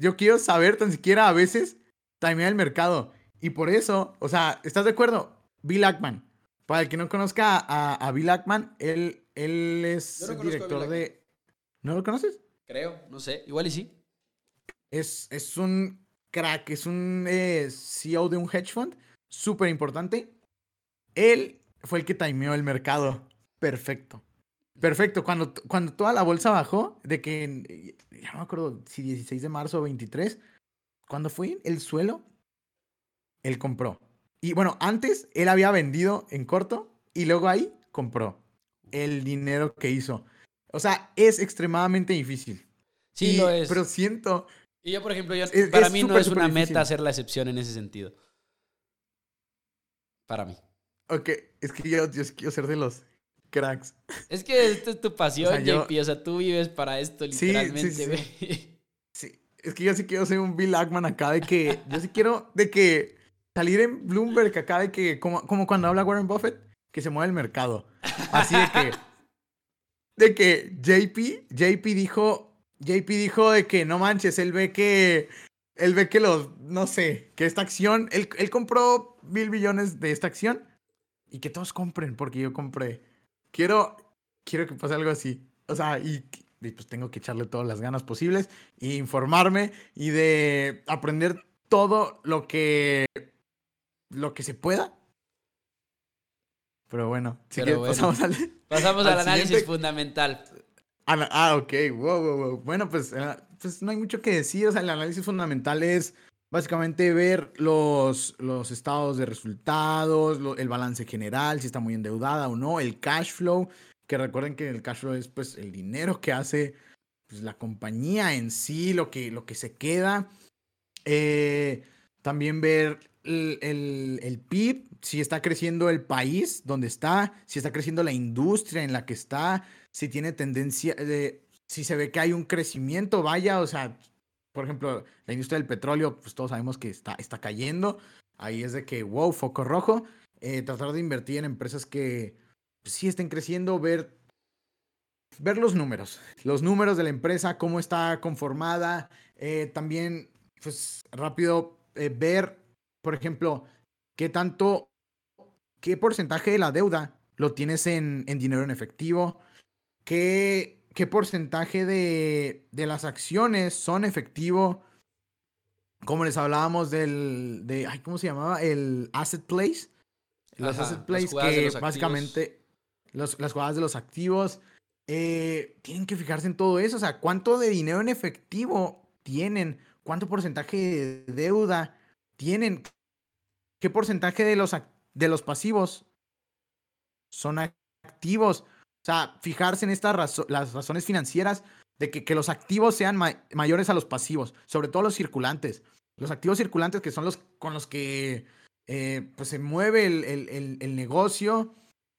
yo quiero saber tan siquiera a veces timear el mercado. Y por eso, o sea, ¿estás de acuerdo? Bill Ackman. Para el que no conozca a, Bill Ackman, él, él es director de... ¿No lo conoces? Creo, no sé. Igual y sí. Es, es un crack, es un eh, CEO de un hedge fund súper importante. Él fue el que timeó el mercado. Perfecto. Perfecto. Cuando, cuando toda la bolsa bajó, de que, ya no me acuerdo si 16 de marzo o 23, cuando fue el suelo, él compró. Y bueno, antes él había vendido en corto y luego ahí compró el dinero que hizo. O sea, es extremadamente difícil. Sí, lo es. Pero siento. Y yo, por ejemplo, para mí no es una meta hacer la excepción en ese sentido. Para mí. Ok, es que yo, quiero ser de los cracks. Es que esta es tu pasión, o JP. O sea, tú vives para esto, literalmente, güey. Sí, sí, es que yo sí quiero ser un Bill Ackman acá de que. yo sí quiero de que salir en Bloomberg acá de que. Como, como cuando habla Warren Buffett, que se mueve el mercado. Así de que. De que JP, JP dijo. JP dijo de que no manches, él ve que. Él ve que los. No sé, que esta acción. Él, él compró mil billones de esta acción y que todos compren porque yo compré. Quiero, quiero que pase algo así. O sea, y, pues tengo que echarle todas las ganas posibles e informarme y de aprender todo lo que lo que se pueda. Pero bueno, si pasamos al, pasamos al, análisis fundamental. Ah, ok, wow, wow, wow. Bueno, pues, eh, pues no hay mucho que decir. O sea, el análisis fundamental es Básicamente ver los, los estados de resultados, el balance general, si está muy endeudada o no, el cash flow, que recuerden que el cash flow es pues el dinero que hace pues, la compañía en sí, lo que, lo que se queda. Eh, también ver el, el, PIB, si está creciendo el país donde está, si está creciendo la industria en la que está, si tiene tendencia de, si se ve que hay un crecimiento, vaya, o sea, por ejemplo, la industria del petróleo, pues todos sabemos que está, está cayendo. Ahí es de que, wow, foco rojo. Eh, tratar de invertir en empresas que pues, sí estén creciendo, ver, ver los números, los números de la empresa, cómo está conformada. Eh, también, pues rápido, eh, ver, por ejemplo, qué tanto, qué porcentaje de la deuda lo tienes en, en dinero en efectivo, qué qué porcentaje de, las acciones son efectivo. Como les hablábamos del, de, ¿cómo se llamaba? El asset place. Los asset plays que básicamente las jugadas de los activos. Eh, tienen que fijarse en todo eso. O sea, ¿cuánto de dinero en efectivo tienen? ¿Cuánto porcentaje de deuda tienen? ¿Qué porcentaje de los, de los pasivos son activos? O sea, fijarse en estas las razones financieras de que, los activos sean mayores a los pasivos, sobre todo los circulantes. Los activos circulantes que son los con los que eh, pues se mueve el, negocio.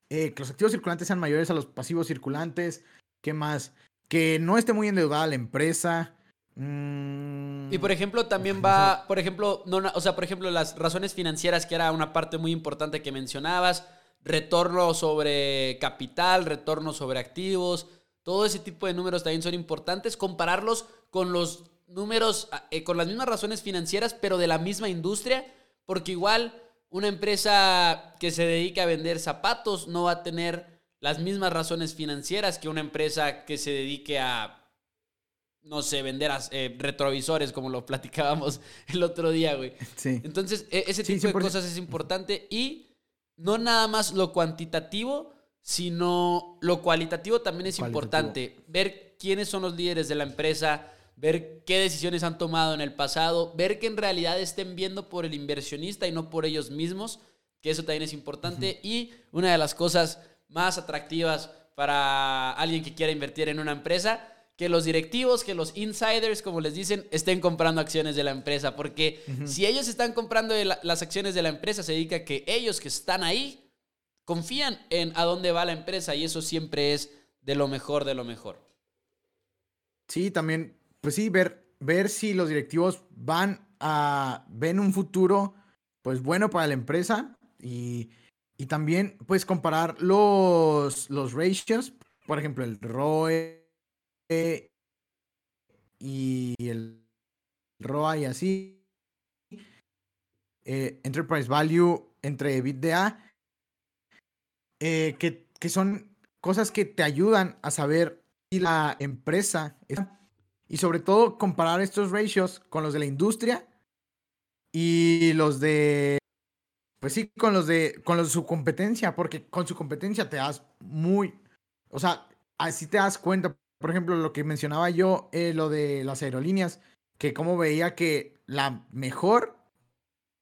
Eh, que los activos circulantes sean mayores a los pasivos circulantes. ¿Qué más? Que no esté muy endeudada la empresa. Mm. Y por ejemplo, también va, por ejemplo, no, o sea, por ejemplo, las razones financieras, que era una parte muy importante que mencionabas retorno sobre capital, retorno sobre activos, todo ese tipo de números también son importantes. Compararlos con los números, eh, con las mismas razones financieras, pero de la misma industria, porque igual una empresa que se dedique a vender zapatos no va a tener las mismas razones financieras que una empresa que se dedique a no sé, vender eh, retrovisores, como lo platicábamos el otro día, güey. Sí. Entonces, e, ese tipo de cosas es importante y no nada más lo cuantitativo, sino lo cualitativo también es importante. Ver quiénes son los líderes de la empresa, ver qué decisiones han tomado en el pasado, ver que en realidad estén viendo por el inversionista y no por ellos mismos, que eso también es importante. Y una de las cosas más atractivas para alguien que quiera invertir en una empresa que los directivos, que los insiders, como les dicen, estén comprando acciones de la empresa. Porque si ellos están comprando las acciones de la empresa, se dedica que ellos que están ahí confían en a dónde va la empresa y eso siempre es de lo mejor de lo mejor. Sí, también, pues sí, ver, ver si los directivos van a, ven un futuro, pues bueno para la empresa y, y también, pues comparar los, los ratios, por ejemplo, el ROE, y el ROA y así. Eh, enterprise Value entre EBITDA, eh, que, que, son cosas que te ayudan a saber si la empresa y sobre todo comparar estos ratios con los de la industria y los de Pues sí, con los de, con los de su competencia, porque con su competencia te das muy, o sea, así te das cuenta. Por ejemplo, lo que mencionaba yo, eh, lo de las aerolíneas, que como veía que la mejor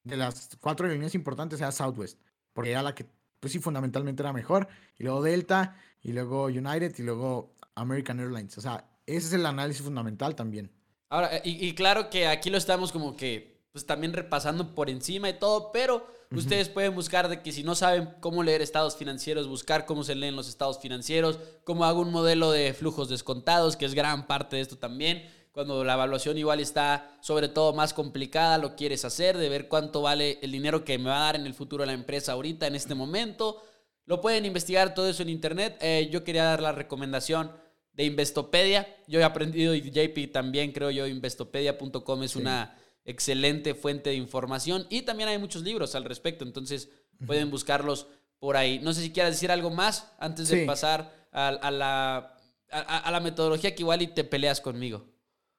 de las cuatro aerolíneas importantes era Southwest, porque era la que, pues sí, fundamentalmente era mejor, y luego Delta, y luego United, y luego American Airlines. O sea, ese es el análisis fundamental también. Ahora, y, y claro que aquí lo estamos como que, pues también repasando por encima y todo, pero ustedes pueden buscar de que si no saben cómo leer estados financieros, buscar cómo se leen los estados financieros, cómo hago un modelo de flujos descontados, que es gran parte de esto también cuando la evaluación igual está sobre todo más complicada, lo quieres hacer, de ver cuánto vale el dinero que me va a dar en el futuro la empresa ahorita, en este momento. Lo pueden investigar todo eso en internet. Eh, yo quería dar la recomendación de Investopedia. Yo he aprendido, y JP también creo yo, investopedia.com es una excelente fuente de información y también hay muchos libros al respecto, entonces pueden buscarlos por ahí. No sé si quieras decir algo más antes de pasar a, la, a, la metodología que igual y te peleas conmigo.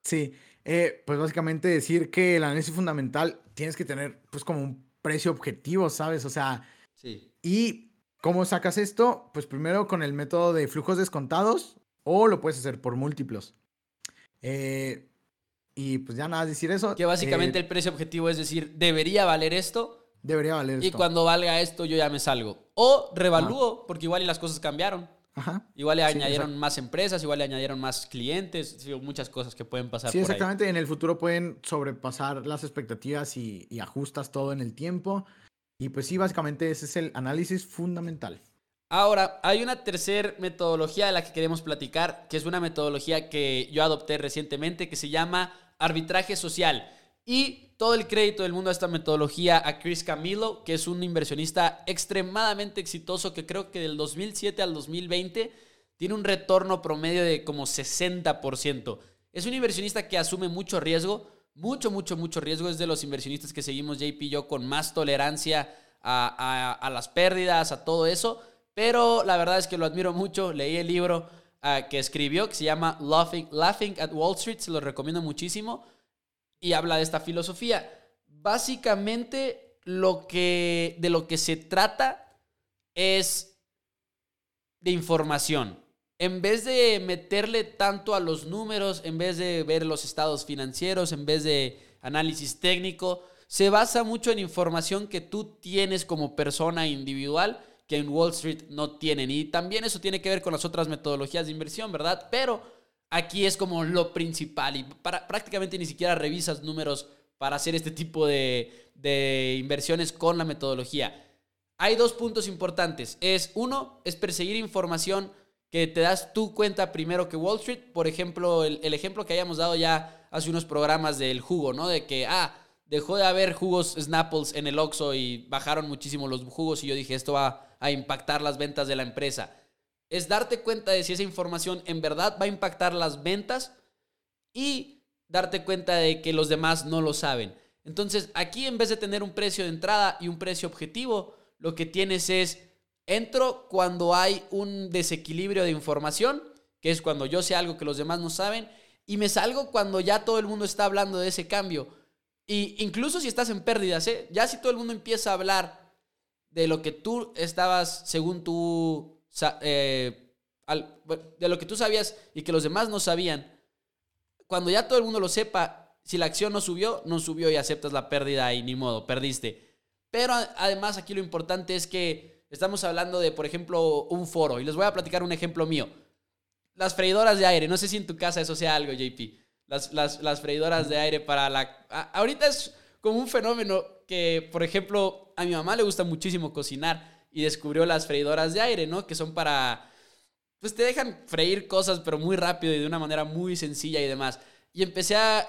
Sí, eh, pues básicamente decir que el análisis fundamental tienes que tener pues como un precio objetivo, ¿sabes? O sea, sí. ¿y cómo sacas esto? Pues primero con el método de flujos descontados o lo puedes hacer por múltiplos. Eh, y pues ya nada, decir eso. Que básicamente eh, el precio objetivo es decir, debería valer esto. Debería valer esto. Y cuando valga esto, yo ya me salgo. O revalúo, porque igual y las cosas cambiaron. Igual le añadieron más empresas, igual le añadieron más clientes, muchas cosas que pueden pasar. Sí, exactamente. En el futuro pueden sobrepasar las expectativas y, y, ajustas todo en el tiempo. Y pues sí, básicamente ese es el análisis fundamental. Ahora, hay una tercera metodología de la que queremos platicar, que es una metodología que yo adopté recientemente, que se llama arbitraje social. Y todo el crédito del mundo a esta metodología a Chris Camilo, que es un inversionista extremadamente exitoso que creo que del 2007 al 2020 tiene un retorno promedio de como 60%. Es un inversionista que asume mucho riesgo, mucho, mucho, mucho riesgo. Es de los inversionistas que seguimos JP y yo con más tolerancia a, las pérdidas, a todo eso. Pero la verdad es que lo admiro mucho. Leí el libro ah, que escribió que se llama Laughing, Laughing at Wall Street, se lo recomiendo muchísimo y habla de esta filosofía. Básicamente lo que, de lo que se trata es de información. En vez de meterle tanto a los números, en vez de ver los estados financieros, en vez de análisis técnico, se basa mucho en información que tú tienes como persona individual que en Wall Street no tienen. Y también eso tiene que ver con las otras metodologías de inversión, ¿verdad? Pero aquí es como lo principal y para, prácticamente ni siquiera revisas números para hacer este tipo de, de inversiones con la metodología. Hay dos puntos importantes. Es uno, es perseguir información que te das tu cuenta primero que Wall Street. Por ejemplo, el, el, ejemplo que hayamos dado ya hace unos programas del jugo, ¿no? De que, ah, dejó de haber jugos Snapples en el Oxxo y bajaron muchísimo los jugos y yo dije, esto va a impactar las ventas de la empresa es darte cuenta de si esa información en verdad va a impactar las ventas y darte cuenta de que los demás no lo saben. Entonces, aquí en vez de tener un precio de entrada y un precio objetivo, lo que tienes es, entro cuando hay un desequilibrio de información, que es cuando yo sé algo que los demás no saben, y me salgo cuando ya todo el mundo está hablando de ese cambio. Y incluso si estás en pérdidas, ¿eh? ya si todo el mundo empieza a hablar de lo que tú estabas, según tu eh, de lo que tú sabías y que los demás no sabían, cuando ya todo el mundo lo sepa, si la acción no subió, no subió y aceptas la pérdida y ni modo, perdiste. Pero además aquí lo importante es que estamos hablando de, por ejemplo, un foro. Y les voy a platicar un ejemplo mío. Las freidoras de aire. No sé si en tu casa eso sea algo, JP. Las, las, las freidoras de aire para la... ahorita es como un fenómeno que, por ejemplo, a mi mamá le gusta muchísimo cocinar y descubrió las freidoras de aire, ¿no? Que son para, pues te dejan freír cosas, pero muy rápido y de una manera muy sencilla y demás. Y empecé a,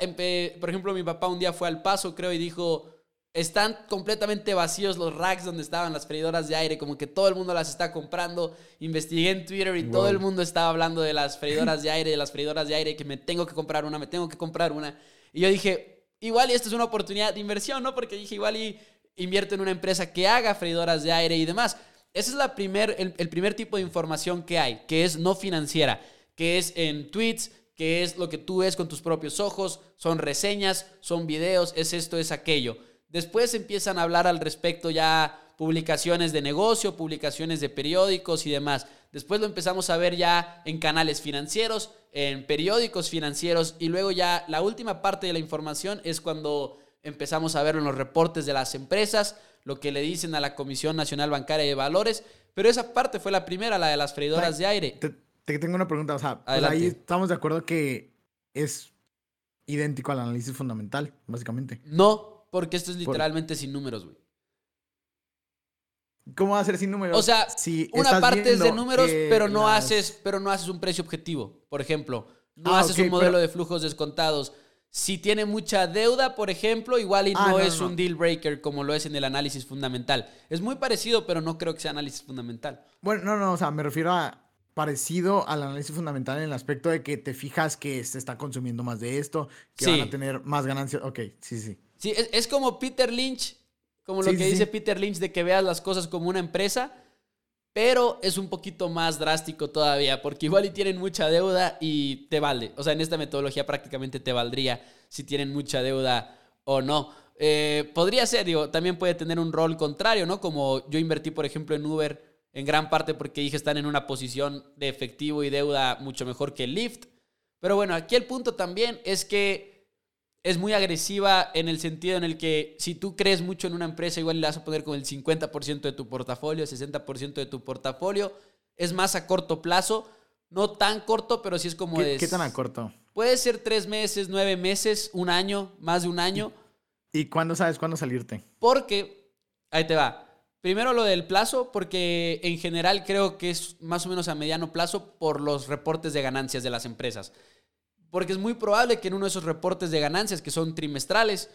por ejemplo, mi papá un día fue al paso, creo, y dijo, están completamente vacíos los racks donde estaban las freidoras de aire, como que todo el mundo las está comprando. Investigué en Twitter y todo el mundo estaba hablando de las freidoras de aire, de las freidoras de aire, que me tengo que comprar una, me tengo que comprar una. Y yo dije, igual y esto es una oportunidad de inversión, ¿no? Porque dije, igual y invierto en una empresa que haga freidoras de aire y demás. Ese es la primer, el, primer tipo de información que hay, que es no financiera, que es en tweets, que es lo que tú ves con tus propios ojos, son reseñas, son videos, es esto, es aquello. Después empiezan a hablar al respecto ya publicaciones de negocio, publicaciones de periódicos y demás. Después lo empezamos a ver ya en canales financieros, en periódicos financieros y luego ya la última parte de la información es cuando empezamos a verlo en los reportes de las empresas, lo que le dicen a la Comisión Nacional Bancaria de Valores, pero esa parte fue la primera, la de las freidoras de aire. Te, tengo una pregunta, o sea, pues ahí estamos de acuerdo que es idéntico al análisis fundamental, básicamente. No, porque esto es literalmente sin números, güey. ¿Cómo va a ser sin números? O sea, si una parte es de números, pero no haces, pero no haces un precio objetivo. Por ejemplo, no ah, haces un modelo de flujos descontados. Si tiene mucha deuda, por ejemplo, igual y ah, no, es un deal breaker como lo es en el análisis fundamental. Es muy parecido, pero no creo que sea análisis fundamental. Bueno, no, no, o sea, me refiero a parecido al análisis fundamental en el aspecto de que te fijas que se está consumiendo más de esto, que van a tener más ganancias. Ok, sí, sí. Sí, es como Peter Lynch como lo que dice Peter Lynch de que veas las cosas como una empresa, pero es un poquito más drástico todavía, porque igual y tienen mucha deuda y te vale. O sea, en esta metodología prácticamente te valdría si tienen mucha deuda o no. Eh, podría ser, digo, también puede tener un rol contrario, ¿no? Como yo invertí, por ejemplo, en Uber en gran parte porque dije están en una posición de efectivo y deuda mucho mejor que Lyft. Pero bueno, aquí el punto también es que es muy agresiva en el sentido en el que si tú crees mucho en una empresa, igual le vas a poner con el 50% de tu portafolio, 60% de tu portafolio. Es más a corto plazo, no tan corto, pero sí es como ¿Qué, ¿Qué tan a corto? Puede ser tres meses, nueve meses, un año, más de un año. ¿Y cuándo sabes cuándo salirte? Porque, ahí te va. Primero lo del plazo, porque en general creo que es más o menos a mediano plazo por los reportes de ganancias de las empresas porque es muy probable que en uno de esos reportes de ganancias que son trimestrales,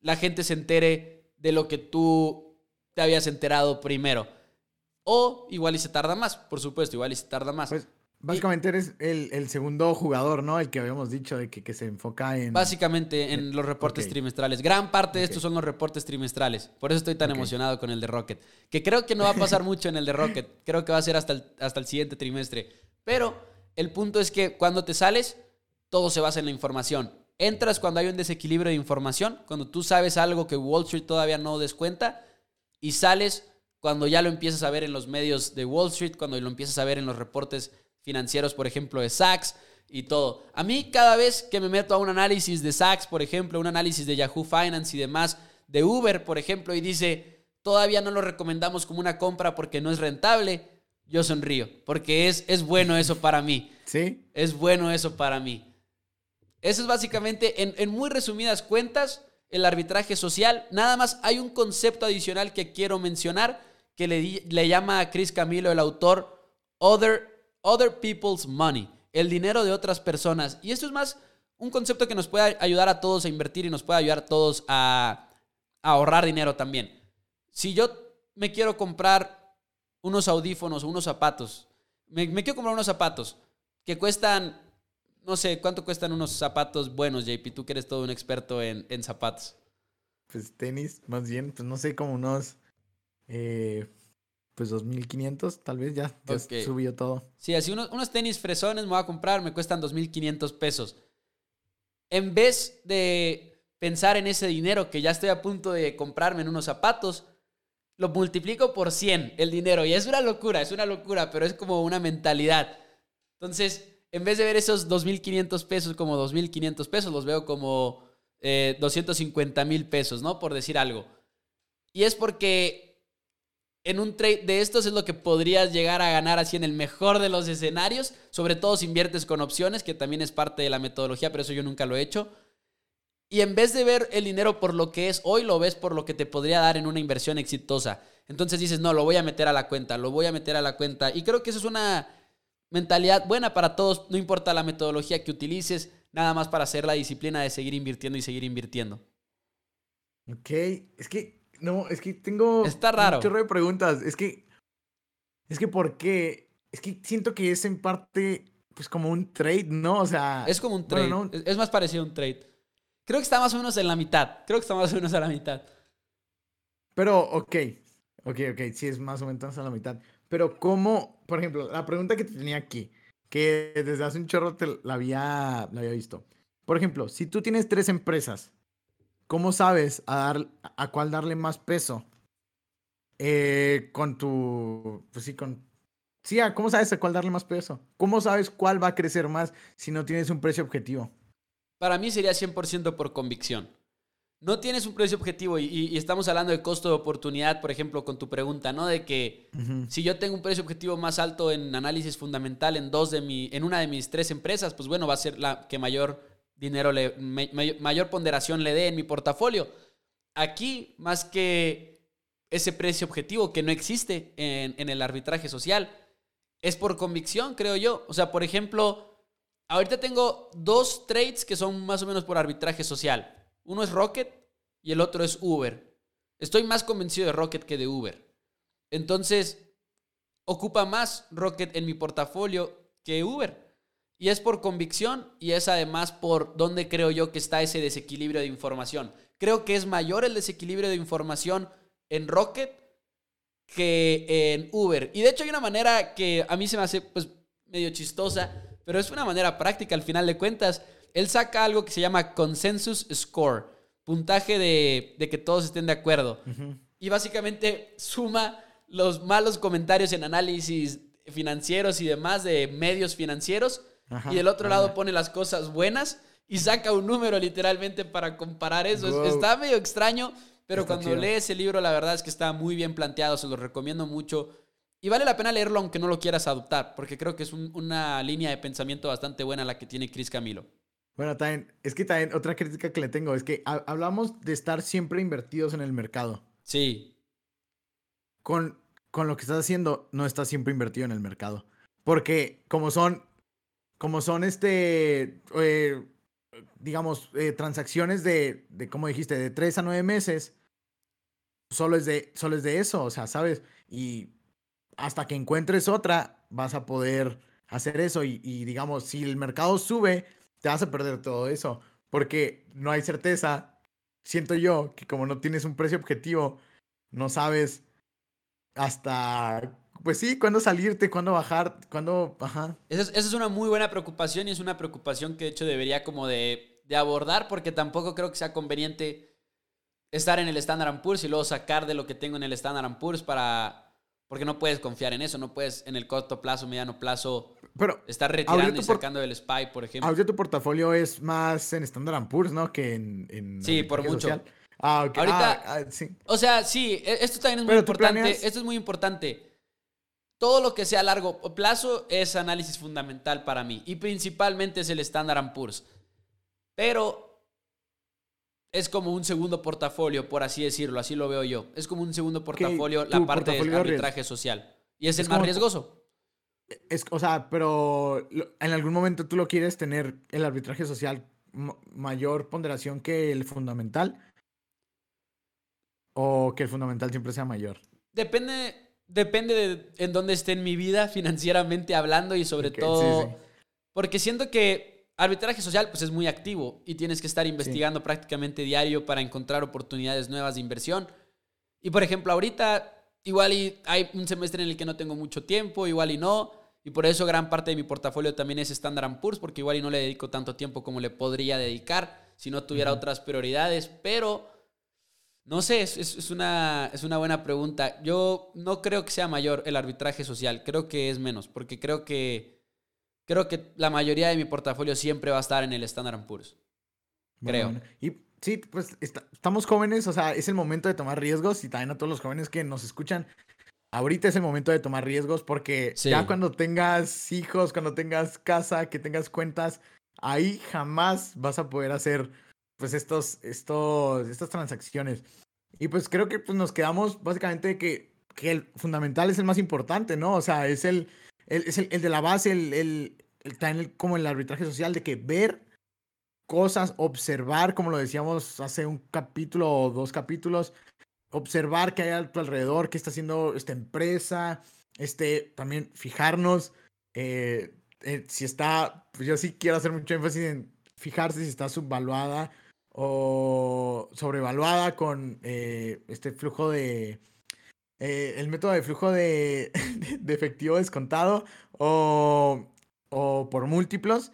la gente se entere de lo que tú te habías enterado primero. O igual y se tarda más, por supuesto, igual y se tarda más. Pues, básicamente eres el, segundo jugador, ¿no? El que habíamos dicho de que, se enfoca en... Básicamente en los reportes trimestrales. Gran parte de estos son los reportes trimestrales. Por eso estoy tan emocionado con el de Rocket. Que creo que no va a pasar mucho en el de Rocket. Creo que va a ser hasta hasta el siguiente trimestre. Pero el punto es que cuando te sales todo se basa en la información. Entras cuando hay un desequilibrio de información, cuando tú sabes algo que Wall Street todavía no descuenta, y sales cuando ya lo empiezas a ver en los medios de Wall Street, cuando lo empiezas a ver en los reportes financieros, por ejemplo, de Sachs y todo. A mí cada vez que me meto a un análisis de Sachs, por ejemplo, un análisis de Yahoo Finance y demás, de Uber, por ejemplo, y dice, todavía no lo recomendamos como una compra porque no es rentable, yo sonrío, porque es, es bueno eso para mí. Sí. Es bueno eso para mí. Eso es básicamente, en, muy resumidas cuentas, el arbitraje social. Nada más hay un concepto adicional que quiero mencionar que le, llama a Chris Camilo, el autor, other, other People's Money, el dinero de otras personas. Y esto es más un concepto que nos puede ayudar a todos a invertir y nos puede ayudar a todos a, ahorrar dinero también. Si yo me quiero comprar unos audífonos o unos zapatos, me quiero comprar unos zapatos que cuestan no sé, ¿cuánto cuestan unos zapatos buenos, JP? Tú que eres todo un experto en, zapatos. Pues tenis, más bien, pues no sé, como unos, eh, pues 2.500, tal vez ya, subió todo. Sí, así unos, unos tenis fresones me voy a comprar, me cuestan 2.500 pesos. En vez de pensar en ese dinero que ya estoy a punto de comprarme en unos zapatos, lo multiplico por 100 el dinero. Y es una locura, es una locura, pero es como una mentalidad. Entonces, en vez de ver esos 2.500 pesos como 2.500 pesos, los veo como eh, 250 mil pesos, ¿no? Por decir algo. Y es porque en un trade de estos es lo que podrías llegar a ganar así en el mejor de los escenarios, sobre todo si inviertes con opciones, que también es parte de la metodología, pero eso yo nunca lo he hecho. Y en vez de ver el dinero por lo que es hoy, lo ves por lo que te podría dar en una inversión exitosa. Entonces dices, no, lo voy a meter a la cuenta, lo voy a meter a la cuenta. Y creo que eso es una mentalidad buena para todos, no importa la metodología que utilices, nada más para hacer la disciplina de seguir invirtiendo y seguir invirtiendo. Ok, es que, no, es que tengo... Está raro. Un chorro de preguntas, es que, es que, ¿por qué? Es que siento que es en parte, pues como un trade, ¿no? O sea... Es como un trade, es más parecido a un trade. Creo que está más o menos en la mitad, creo que está más o menos a la mitad. Pero, ok, ok, ok, sí es más o menos a la mitad. Pero cómo, por ejemplo, la pregunta que te tenía aquí, que desde hace un chorro te la había, había visto. Por ejemplo, si tú tienes tres empresas, ¿cómo sabes a, dar, a cuál darle más peso? eh, con tu, pues sí, con... Sí, ah, ¿cómo sabes a cuál darle más peso? ¿Cómo sabes cuál va a crecer más si no tienes un precio objetivo? Para mí sería 100% por convicción. No tienes un precio objetivo y, estamos hablando de costo de oportunidad, por ejemplo, con tu pregunta, ¿no? De que si yo tengo un precio objetivo más alto en análisis fundamental en dos de mi, en una de mis tres empresas, pues bueno, va a ser la que mayor dinero le, mayor ponderación le dé en mi portafolio. Aquí, más que ese precio objetivo que no existe en, en el arbitraje social, es por convicción, creo yo. O sea, por ejemplo, ahorita tengo dos trades que son más o menos por arbitraje social. Uno es Rocket y el otro es Uber. Estoy más convencido de Rocket que de Uber. Entonces, ocupa más Rocket en mi portafolio que Uber. Y es por convicción y es además por dónde creo yo que está ese desequilibrio de información. Creo que es mayor el desequilibrio de información en Rocket que en Uber. Y de hecho hay una manera que a mí se me hace pues medio chistosa, pero es una manera práctica al final de cuentas. Él saca algo que se llama Consensus Score, puntaje de, que todos estén de acuerdo. Y básicamente suma los malos comentarios en análisis financieros y demás de medios financieros. y del otro lado pone las cosas buenas y saca un número literalmente para comparar eso. Está medio extraño, pero cuando lees el libro la verdad es que está muy bien planteado, se lo recomiendo mucho. Y vale la pena leerlo aunque no lo quieras adoptar, porque creo que es una línea de pensamiento bastante buena la que tiene Chris Camilo. Bueno, también, es que también otra crítica que le tengo es que hablamos de estar siempre invertidos en el mercado. Sí. Con, con lo que estás haciendo, no estás siempre invertido en el mercado. Porque como son, como son este, eh, digamos, eh, transacciones de, de, como dijiste, de tres a nueve meses, solo es, de, solo es de eso, o sea, ¿sabes? Y hasta que encuentres otra, vas a poder hacer eso. Y, y, digamos, si el mercado sube, te vas a perder todo eso. Porque no hay certeza. Siento yo que como no tienes un precio objetivo, no sabes hasta pues sí, cuándo salirte, cuándo bajar, cuándo... Ajá. Esa es, una muy buena preocupación y es una preocupación que de hecho debería como de, de abordar porque tampoco creo que sea conveniente estar en el Standard Poor's y luego sacar de lo que tengo en el Standard Poor's para... Porque no puedes confiar en eso, no puedes en el corto plazo, mediano plazo, Pero estar retirando y sacando del SPY, por ejemplo. Ahorita tu portafolio es más en Standard Poor's, ¿no? Que en... sí, por mucho. Ah, ok. Ahorita, ah, ah, sí. O sea, sí, e, esto también es muy importante. Esto es muy importante todo lo que sea a largo plazo es análisis fundamental para mí y principalmente es el Standard Poor's. Pero es como un segundo portafolio, por así decirlo, así lo veo yo. Es como un segundo portafolio la parte de arbitraje social. Y es, el más riesgoso. Es, o sea, pero en algún momento tú lo quieres tener el arbitraje social mayor ponderación que el fundamental. O que el fundamental siempre sea mayor. Depende, depende de en dónde esté en mi vida financieramente hablando y sobre todo porque siento que arbitraje social pues es muy activo y tienes que estar investigando prácticamente diario para encontrar oportunidades nuevas de inversión. Y por ejemplo, ahorita igual y hay un semestre en el que no tengo mucho tiempo, igual y no, y por eso gran parte de mi portafolio también es Standard Poor's porque igual y no le dedico tanto tiempo como le podría dedicar si no tuviera otras prioridades, pero no sé, es, una, es una buena pregunta. Yo no creo que sea mayor el arbitraje social, creo que es menos, porque creo que, creo que la mayoría de mi portafolio siempre va a estar en el Standard Poor's. Creo. Y sí, pues estamos jóvenes, o sea, es el momento de tomar riesgos y también a todos los jóvenes que nos escuchan. Ahorita es el momento de tomar riesgos porque ya cuando tengas hijos, cuando tengas casa, que tengas cuentas, ahí jamás vas a poder hacer pues estos, estos, estas transacciones. Y pues creo que pues, nos quedamos básicamente que, que el fundamental es el más importante, ¿no? O sea, es el, es el, el, de la base, el, el, el, como el arbitraje social, de que ver cosas, observar, como lo decíamos hace un capítulo o dos capítulos, observar qué hay a tu alrededor, qué está haciendo esta empresa, este, también fijarnos eh, eh, si está, pues yo sí quiero hacer mucho énfasis en fijarse si está subvaluada o sobrevaluada con eh, este flujo de... Eh, el método de flujo de, de efectivo descontado o, o, por múltiplos.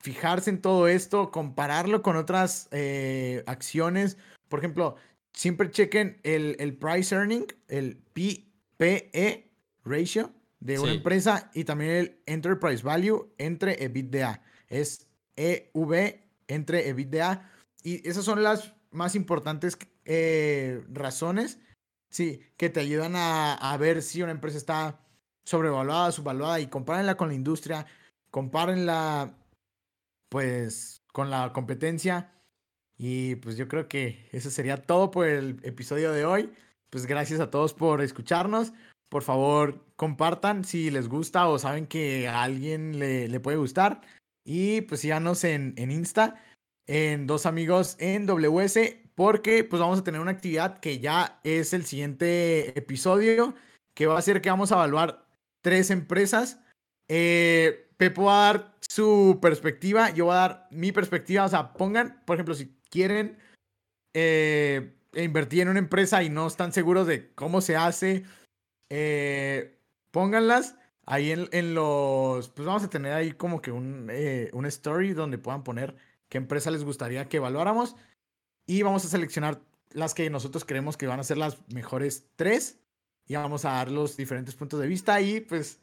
Fijarse en todo esto, compararlo con otras eh, acciones. Por ejemplo, siempre chequen el, el price earning, el PE ratio de una empresa y también el enterprise value entre EBITDA. Es EV entre EBITDA. Y esas son las más importantes eh, razones, sí, que te ayudan a, ver si una empresa está sobrevaluada, subvaluada y compárenla con la industria, compárenla pues con la competencia. Y pues yo creo que eso sería todo por el episodio de hoy. Pues gracias a todos por escucharnos. Por favor, compartan si les gusta o saben que a alguien le, le puede gustar. Y pues síganos en, en Insta, en Dos Amigos en WS, porque pues vamos a tener una actividad que ya es el siguiente episodio, que va a ser que vamos a evaluar tres empresas. Eh, Pepo va a dar su perspectiva, yo voy a dar mi perspectiva. O sea, pongan, por ejemplo, si quieren eh, invertir en una empresa y no están seguros de cómo se hace, eh, pónganlas ahí en, los, pues vamos a tener ahí como que un, eh, un story donde puedan poner qué empresa les gustaría que evaluáramos y vamos a seleccionar las que nosotros creemos que van a ser las mejores tres y vamos a dar los diferentes puntos de vista y pues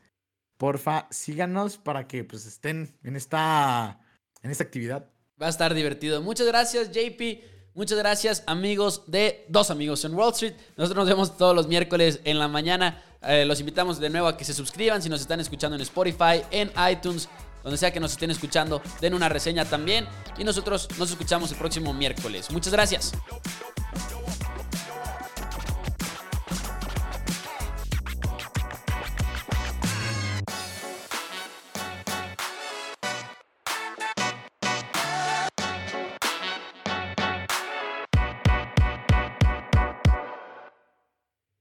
porfa síganos para que pues estén en esta en esta actividad. Va a estar divertido. Muchas gracias JP. Muchas gracias amigos de Dos Amigos en Wall Street. Nosotros nos vemos todos los miércoles en la mañana. Eh, los invitamos de nuevo a que se suscriban si nos están escuchando en Spotify, en iTunes, donde sea que nos estén escuchando. Den una reseña también. Y nosotros nos escuchamos el próximo miércoles. Muchas gracias.